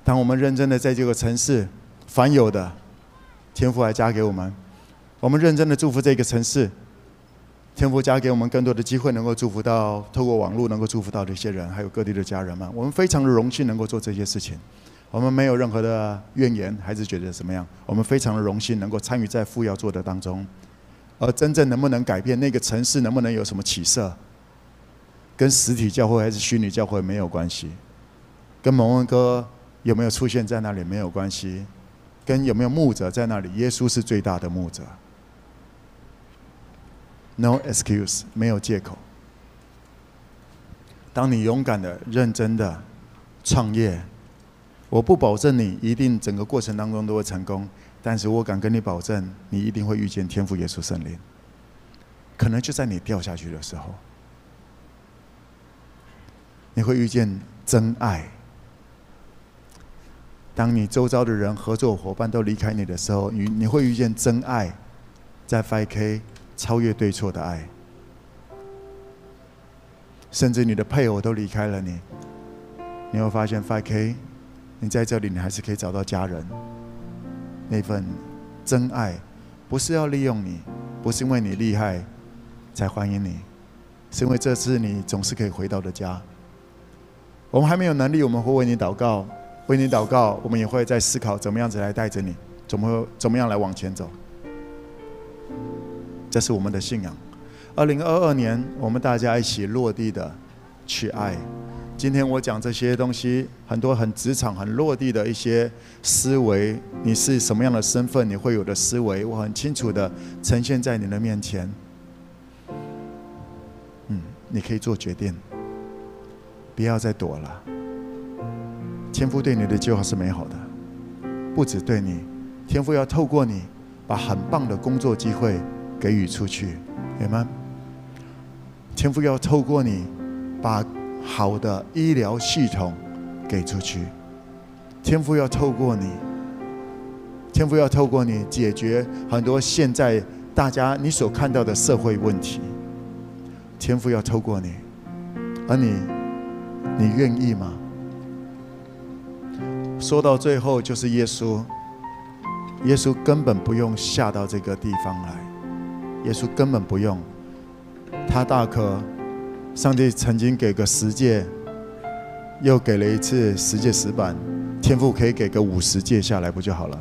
Speaker 1: 当我们认真的在这个城市，凡有的天父还加给我们，我们认真的祝福这个城市，天父家给我们更多的机会，能够祝福到透过网络能够祝福到这些人，还有各地的家人们。我们非常的荣幸能够做这些事情，我们没有任何的怨言，还是觉得怎么样？我们非常的荣幸能够参与在父要做的当中，而真正能不能改变那个城市，能不能有什么起色，跟实体教会还是虚拟教会没有关系，跟蒙恩哥。有没有出现在那里没有关系，跟有没有牧者在那里，耶稣是最大的牧者。，no excuse，没有借口。当你勇敢的、认真的创业，我不保证你一定整个过程当中都会成功，但是我敢跟你保证，你一定会遇见天赋耶稣圣灵。可能就在你掉下去的时候，你会遇见真爱。当你周遭的人、合作伙伴都离开你的时候，你你会遇见真爱，在 5K 超越对错的爱。甚至你的配偶都离开了你，你会发现 5K，你在这里你还是可以找到家人。那份真爱，不是要利用你，不是因为你厉害才欢迎你，是因为这次你总是可以回到的家。我们还没有能力，我们会为你祷告，为你祷告，我们也会在思考怎么样子来带着你，怎么怎么样来往前走。这是我们的信仰。二零二二年，我们大家一起落地的去爱。今天我讲这些东西，很多很职场、很落地的一些思维。你是什么样的身份？你会有的思维，我很清楚的呈现在你的面前。嗯，你可以做决定，不要再躲了。天父对你的计划是美好的，不止对你，天父要透过你，把很棒的工作机会给予出去，明白吗？天父要透过你，把好的医疗系统给出去。天父要透过你，天父要透过你解决很多现在大家你所看到的社会问题。天父要透过你，而你，你愿意吗？说到最后就是耶稣，耶稣根本不用下到这个地方来，耶稣根本不用。他大可，上帝曾经给个十诫，又给了一次十诫石板，天父可以给个五十诫下来不就好了？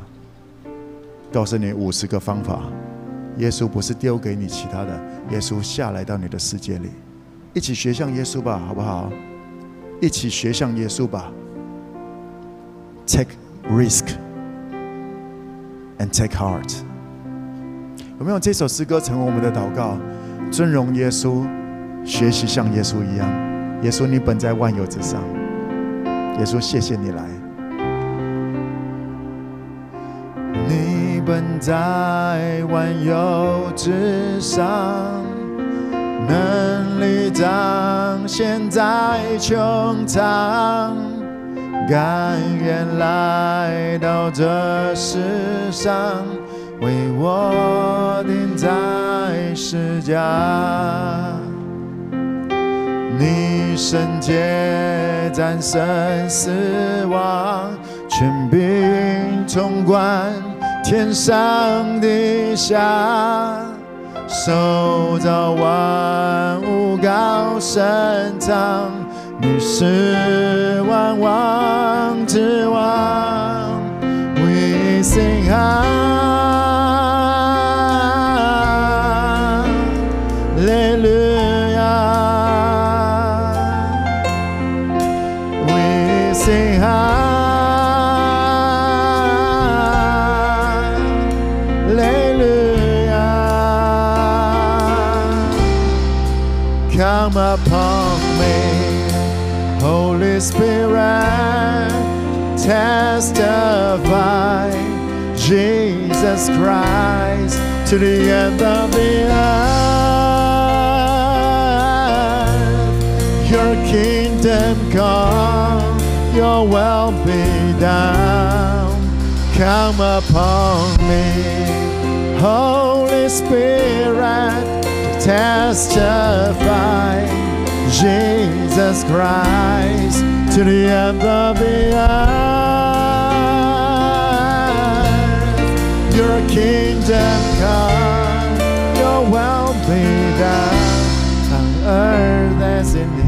Speaker 1: 告诉你五十个方法，耶稣不是丢给你其他的，耶稣下来到你的世界里，一起学像耶稣吧，好不好？一起学像耶稣吧，Take risk and take heart。有没有这首诗歌成为我们的祷告？尊荣耶稣，学习像耶稣一样。耶稣，你本在万有之上。耶稣，谢谢你来。你本在万有之上，能力彰显在穹苍，甘愿来到这世上。为我钉在世家，你圣洁战胜死亡，权柄统管天上地下，受造万物高升长，你是万王之王，We sing high。Jesus Christ to the end of the earth. Your kingdom come, your will be done. Come upon me, Holy Spirit testify Jesus Christ to the end of the earth. Your kingdom come, your will be done on earth as in heaven.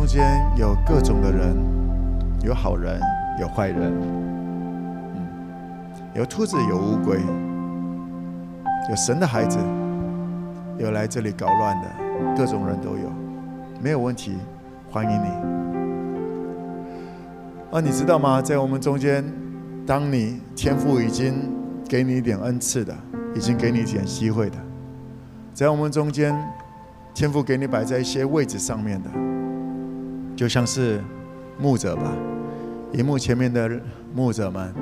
Speaker 1: 中间有各种的人，有好人，有坏人，嗯，有兔子，有乌龟，有神的孩子，有来这里搞乱的，各种人都有，没有问题，欢迎你。啊，你知道吗？在我们中间，当你天父已经给你一点恩赐的，已经给你一点机会的，在我们中间。天父给你摆在一些位置上面的，就像是牧者吧，荧幕前面的牧者们，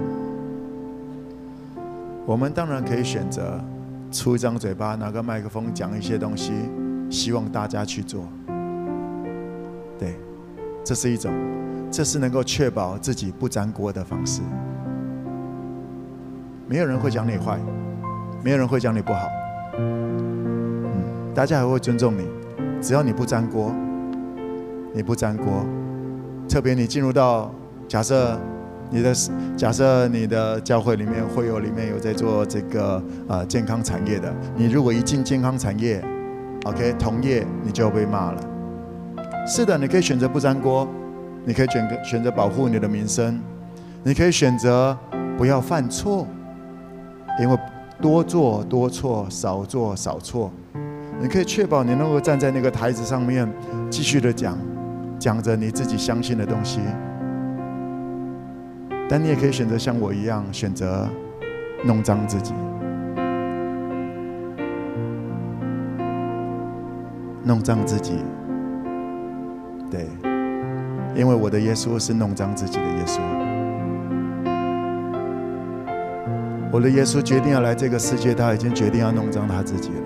Speaker 1: 我们当然可以选择出一张嘴巴，拿个麦克风讲一些东西，希望大家去做。对，这是一种，这是能够确保自己不沾锅的方式。没有人会讲你坏，没有人会讲你不好。嗯大家还会尊重你，只要你不沾锅，你不粘锅。特别你进入到假设你的假设你的教会里面会有里面有在做这个呃健康产业的，你如果一进健康产业，OK 同业你就要被骂了。是的，你可以选择不粘锅，你可以选择选择保护你的名声，你可以选择不要犯错，因为多做多错，少做少错。你可以确保你能够站在那个台子上面，继续的讲，讲着你自己相信的东西。但你也可以选择像我一样，选择弄脏自己，弄脏自己。对，因为我的耶稣是弄脏自己的耶稣。我的耶稣决定要来这个世界，他已经决定要弄脏他自己了。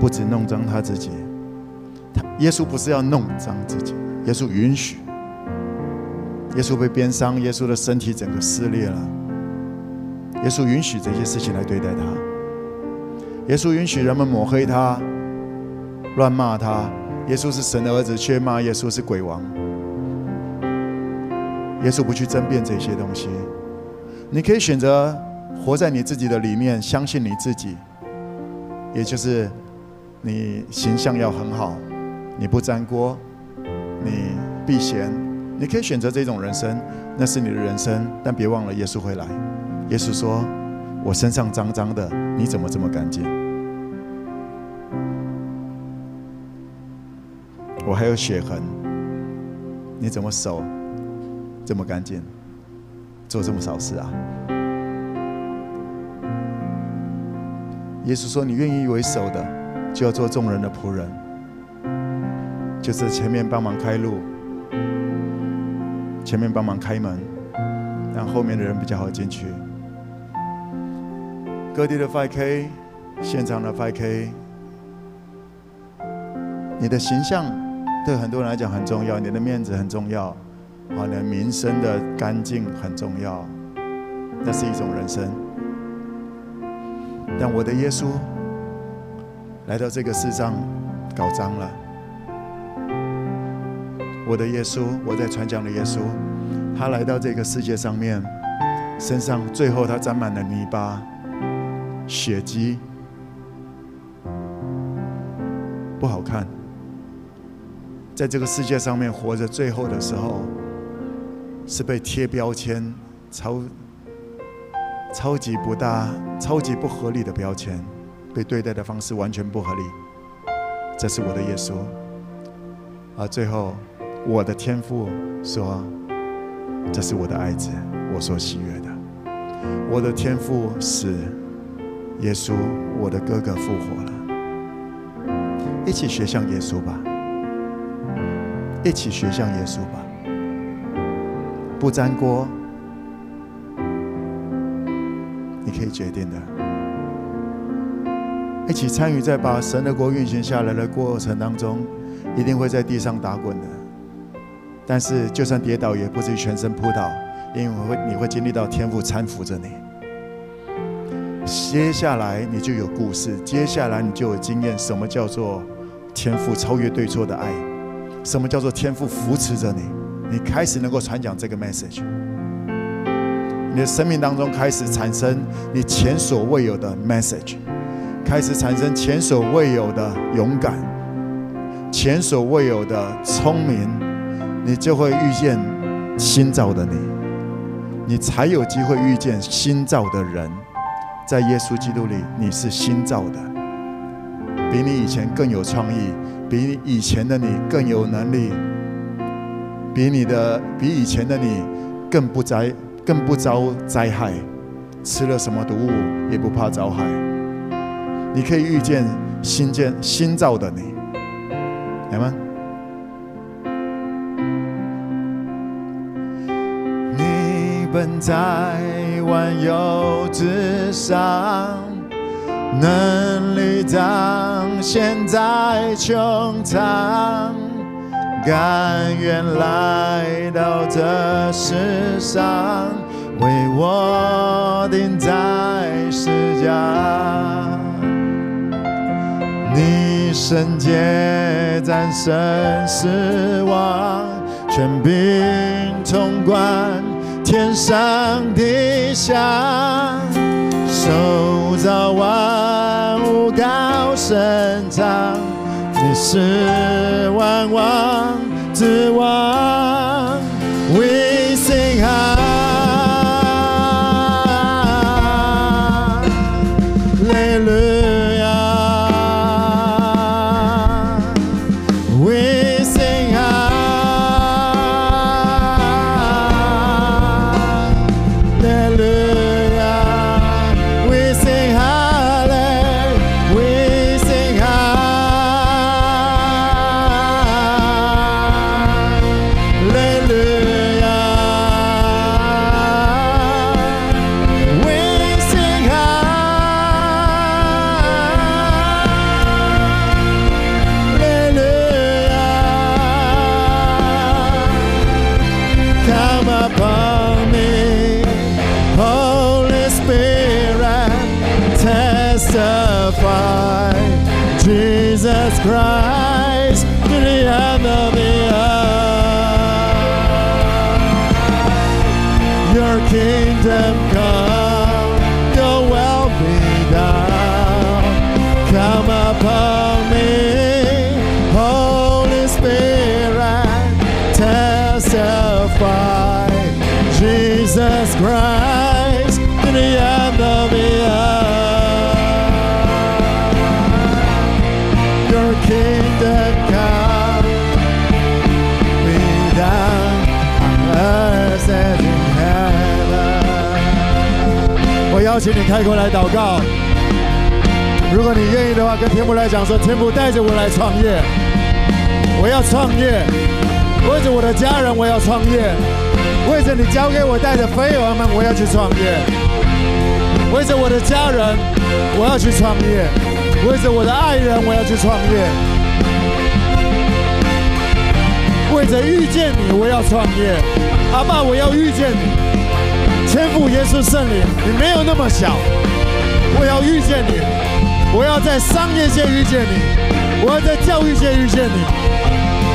Speaker 1: 不止弄脏他自己，耶稣不是要弄脏自己，耶稣允许，耶稣被鞭伤，耶稣的身体整个撕裂了，耶稣允许这些事情来对待他，耶稣允许人们抹黑他，乱骂他，耶稣是神的儿子，却骂耶稣是鬼王，耶稣不去争辩这些东西，你可以选择活在你自己的里面，相信你自己，也就是。你形象要很好，你不沾锅，你避嫌，你可以选择这种人生，那是你的人生。但别忘了，耶稣会来。耶稣说：“我身上脏脏的，你怎么这么干净？我还有血痕，你怎么手这么干净？做这么少事啊？”耶稣说：“你愿意为首的。”就要做众人的仆人，就是前面帮忙开路，前面帮忙开门，让后面的人比较好进去。各地的 5K，现场的 5K，你的形象对很多人来讲很重要，你的面子很重要，啊，你的名声的干净很重要，那是一种人生。但我的耶稣。来到这个世上，搞脏了。我的耶稣，我在传讲的耶稣，他来到这个世界上面，身上最后他沾满了泥巴、血迹，不好看。在这个世界上面活着，最后的时候，是被贴标签，超超级不大、超级不合理的标签。被对待的方式完全不合理，这是我的耶稣。而最后，我的天父说：“这是我的爱子，我所喜悦的。”我的天父使耶稣，我的哥哥复活了。一起学像耶稣吧，一起学像耶稣吧，不粘锅，你可以决定的。一起参与在把神的国运行下来的过程当中，一定会在地上打滚的。但是就算跌倒，也不至于全身扑倒，因为你会经历到天父搀扶着你。接下来你就有故事，接下来你就有经验，什么叫做天赋超越对错的爱？什么叫做天赋扶持着你？你开始能够传讲这个 message。你的生命当中开始产生你前所未有的 message，开始产生前所未有的勇敢，前所未有的聪明，你就会遇见新造的你，你才有机会遇见新造的人。在耶稣基督里，你是新造的，比你以前更有创意，比你以前的你更有能力，比你的比以前的你更不灾。更不遭灾害，吃了什么毒物也不怕遭害。你可以遇见新建新造的你，来吗？奔在万有之上，能力彰显在穹苍。甘愿来到这世上，为我钉在十架。你圣洁战胜死亡，权柄通关天上地下，手造万物高生长，你是万王。之王请你开口来祷告。如果你愿意的话，跟天父来讲说：“天父带着我来创业，我要创业，为着我的家人，我要创业，为着你交给我带的飞蛾们，我要去创业，为着我的家人，我要去创业，为着我的爱人，我要去创业，为着遇见你，我要创业。阿爸，我要遇见你。”天赋耶稣圣灵，你没有那么小，我要遇见你，我要在商业界遇见你，我要在教育界遇见你，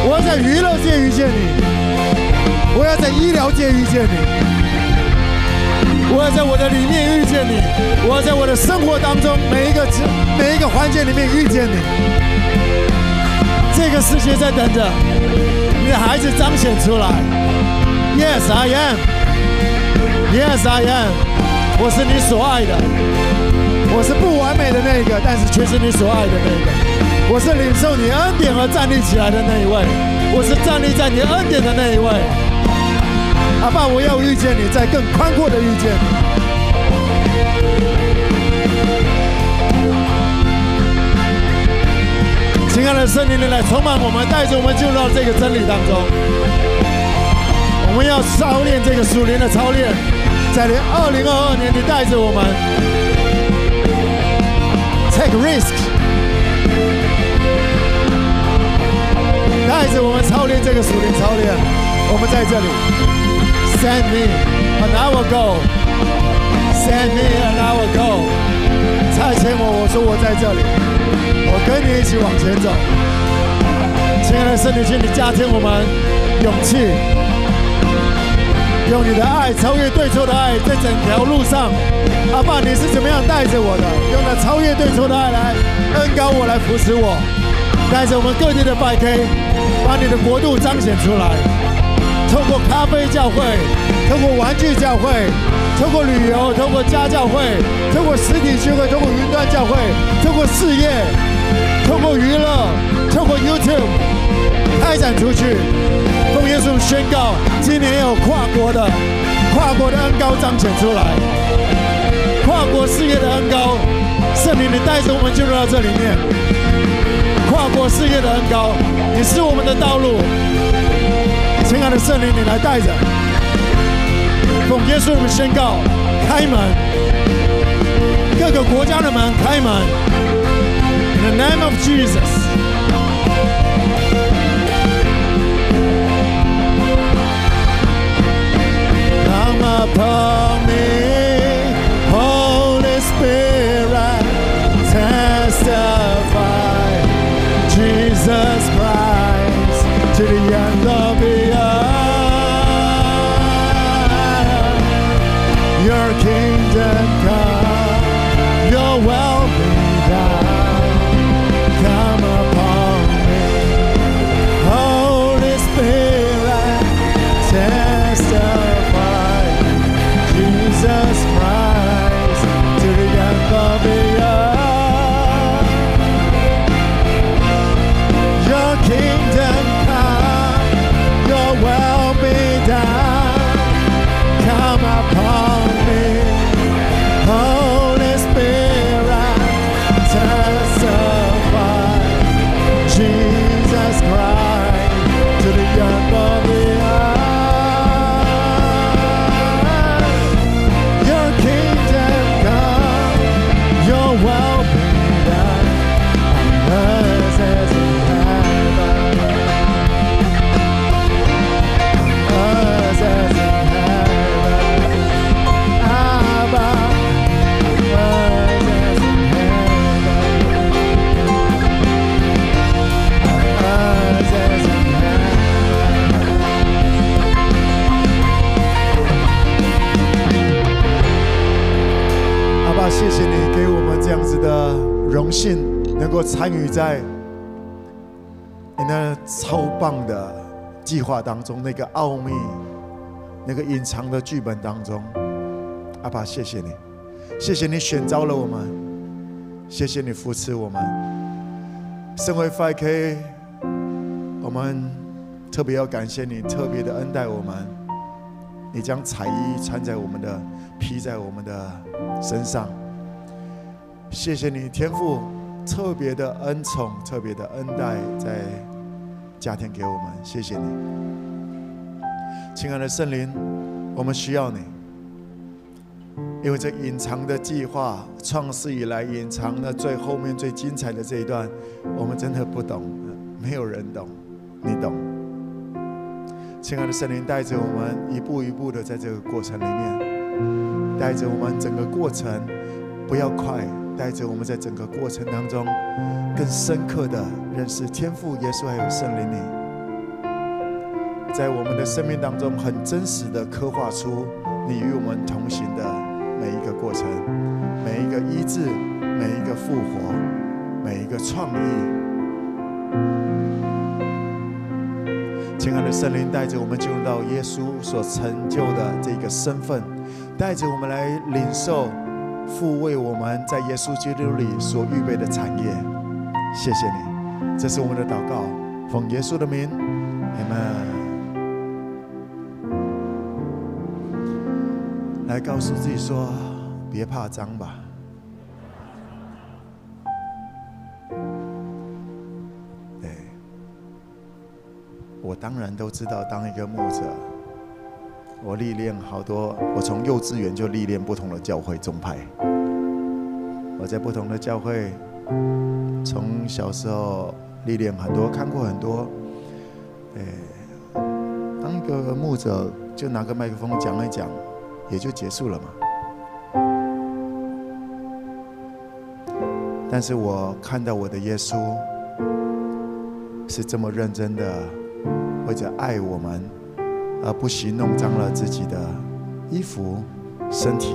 Speaker 1: 我要在娱乐界遇见你，我要在医疗界遇见你，我要在我的里面遇见你，我要在我的生活当中每一个每一个环节里面遇见你。这个世界在等着你的孩子彰显出来。Yes, I am. Yes, I am。我是你所爱的，我是不完美的那一个，但是却是你所爱的那一个。我是领受你恩典而站立起来的那一位，我是站立在你恩典的那一位。阿爸，我要遇见你，在更宽阔的遇见你。亲爱的圣灵，你来充满我们，带着我们进入到这个真理当中。我们要操练这个属灵的操练。在二零二二年，你带着我们，take risk，带着我们操练这个属灵操练，我们在这里，send me and I will go，send me and I will go，差遣我，我说我在这里，我跟你一起往前走，亲爱的圣灵，请你加添我们勇气。用你的爱超越对错的爱，在整条路上，阿爸，你是怎么样带着我的？用那超越对错的爱来恩膏我，来扶持我，带着我们各地的百 K，把你的国度彰显出来。透过咖啡教会，透过玩具教会，透过旅游，透过家教会，透过实体聚会，透过云端教会，透过事业，透过娱乐，透过 YouTube，开展出去。奉耶稣宣告，今年有跨国的、跨国的恩膏彰显出来，跨国事业的恩膏，圣灵你带着我们进入到这里面，跨国事业的恩膏，你是我们的道路，亲爱的圣灵，你来带着，奉耶稣我们宣告，开门，各个国家的门开门，In the name of Jesus。参与在你那超棒的计划当中，那个奥秘，那个隐藏的剧本当中，阿爸，谢谢你，谢谢你选召了我们，谢谢你扶持我们。身为 5K，我们特别要感谢你，特别的恩待我们。你将彩衣穿在我们的，披在我们的身上。谢谢你，天父。特别的恩宠，特别的恩待，在加添给我们，谢谢你，亲爱的圣灵，我们需要你，因为这隐藏的计划，创世以来隐藏的最后面最精彩的这一段，我们真的不懂，没有人懂，你懂。亲爱的圣灵，带着我们一步一步的在这个过程里面，带着我们整个过程，不要快。带着我们在整个过程当中，更深刻的认识天父耶稣还有圣灵你，在我们的生命当中很真实的刻画出你与我们同行的每一个过程，每一个医治，每一个复活，每一个创意。亲爱的圣灵，带着我们进入到耶稣所成就的这个身份，带着我们来领受。父为我们在耶稣基督里所预备的产业，谢谢你，这是我们的祷告，奉耶稣的名，你们。来告诉自己说，别怕脏吧。对，我当然都知道，当一个牧者。我历练好多，我从幼稚园就历练不同的教会宗派。我在不同的教会，从小时候历练很多，看过很多。诶，当一个牧者就拿个麦克风讲一讲，也就结束了嘛。但是我看到我的耶稣是这么认真的，或者爱我们，而不惜弄脏了自己的衣服、身体，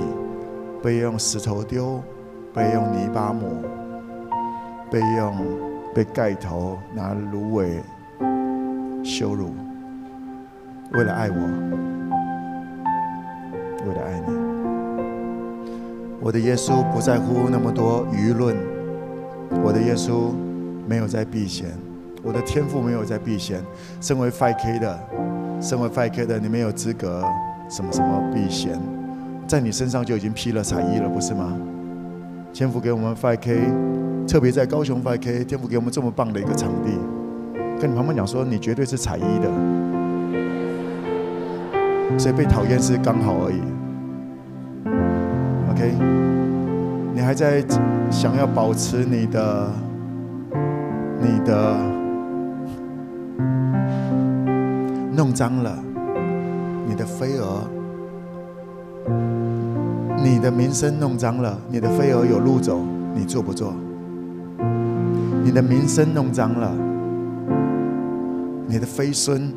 Speaker 1: 被用石头丢，被用泥巴抹，被用被盖头拿芦苇羞辱，为了爱我，为了爱你，我的耶稣不在乎那么多舆论。我的耶稣没有在避嫌，我的天赋没有在避嫌。身为 5K 的，身为 5K 的，你没有资格什么什么避嫌，在你身上就已经披了彩衣了，不是吗？天父给我们 5K，特别在高雄 5K，天父给我们这么棒的一个场地，跟你旁边讲说，你绝对是彩衣的，所以被讨厌是刚好而已。OK。你还在想要保持你的、你的弄脏了，你的飞蛾，你的名声弄脏了，你的飞蛾有路走，你做不做？你的名声弄脏了，你的飞孙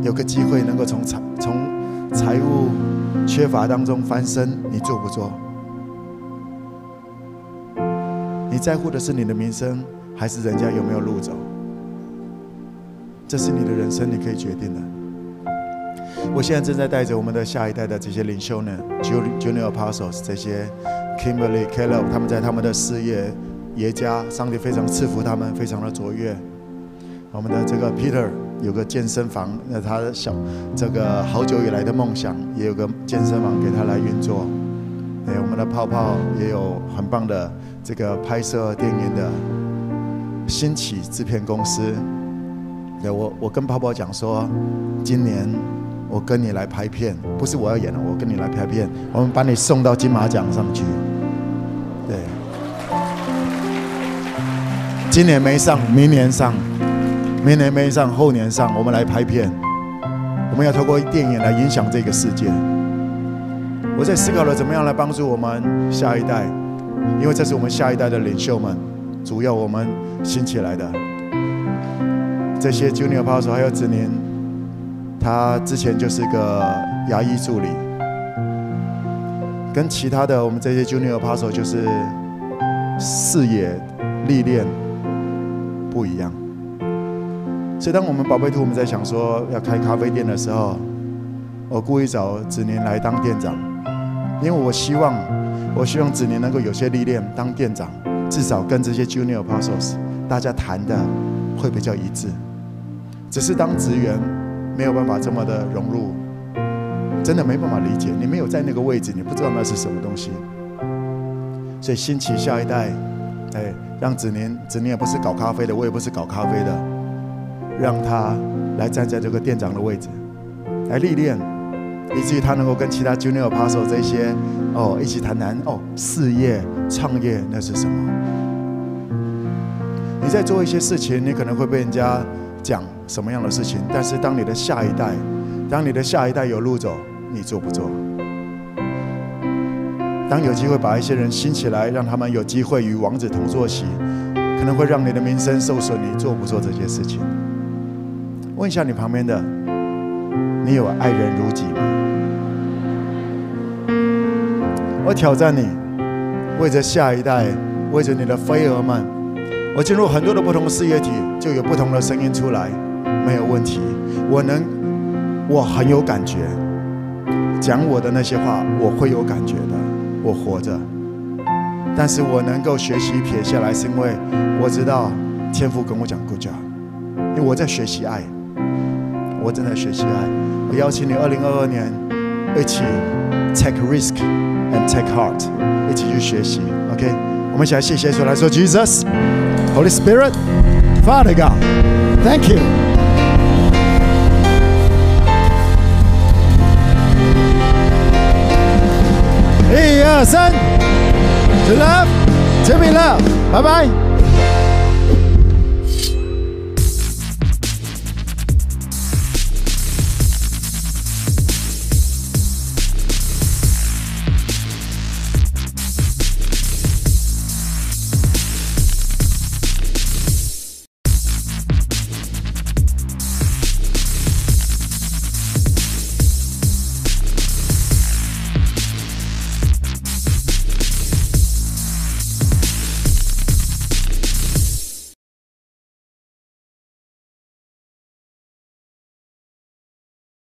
Speaker 1: 有个机会能够从财从财务缺乏当中翻身，你做不做？你在乎的是你的名声，还是人家有没有路走？这是你的人生，你可以决定的。我现在正在带着我们的下一代的这些领袖呢，Junior Apostles 这些 Kimberly、Caleb，他们在他们的事业耶加，上帝非常赐福他们，非常的卓越。我们的这个 Peter 有个健身房，那他的小这个好久以来的梦想，也有个健身房给他来运作。对，我们的泡泡也有很棒的。这个拍摄电影的兴起制片公司，我我跟泡泡讲说，今年我跟你来拍片，不是我要演了，我跟你来拍片，我们把你送到金马奖上去。对，今年没上，明年上，明年没上，后年上，我们来拍片，我们要透过电影来影响这个世界。我在思考了怎么样来帮助我们下一代。因为这是我们下一代的领袖们，主要我们兴起来的这些 Junior Apostle 还有子宁，他之前就是个牙医助理，跟其他的我们这些 Junior Apostle 就是视野历练不一样。所以当我们宝贝兔我们在想说要开咖啡店的时候，我故意找子宁来当店长，因为我希望。我希望子宁能够有些历练，当店长，至少跟这些 Junior Apostles 大家谈的会比较一致。只是当职员没有办法这么的融入，真的没办法理解。你没有在那个位置，你不知道那是什么东西。所以兴起下一代，哎，让子宁，子宁也不是搞咖啡的，我也不是搞咖啡的，让他来站在这个店长的位置，来历练。以至于他能够跟其他 Junior Apostle 这些哦一起谈谈哦事业创业那是什么？你在做一些事情，你可能会被人家讲什么样的事情，但是当你的下一代，当你的下一代有路走，你做不做？当有机会把一些人兴起来，让他们有机会与王子同坐席，可能会让你的名声受损，你做不做这些事情？问一下你旁边的，你有爱人如己吗？我挑战你，为着下一代，为着你的飞蛾们，我进入很多的不同事业体，就有不同的声音出来，没有问题。我能，我很有感觉，讲我的那些话，我会有感觉的。我活着，但是我能够学习撇下来，是因为我知道天父跟我讲 Good job，因为我在学习爱，我正在学习爱。我邀请你，二零二二年一起 take risk。And take heart，一起去学习，OK？我们一起来谢谢主来说 Jesus，Jesus，Holy Spirit，Father God，Thank you。一二三。To love, to be loved。拜拜。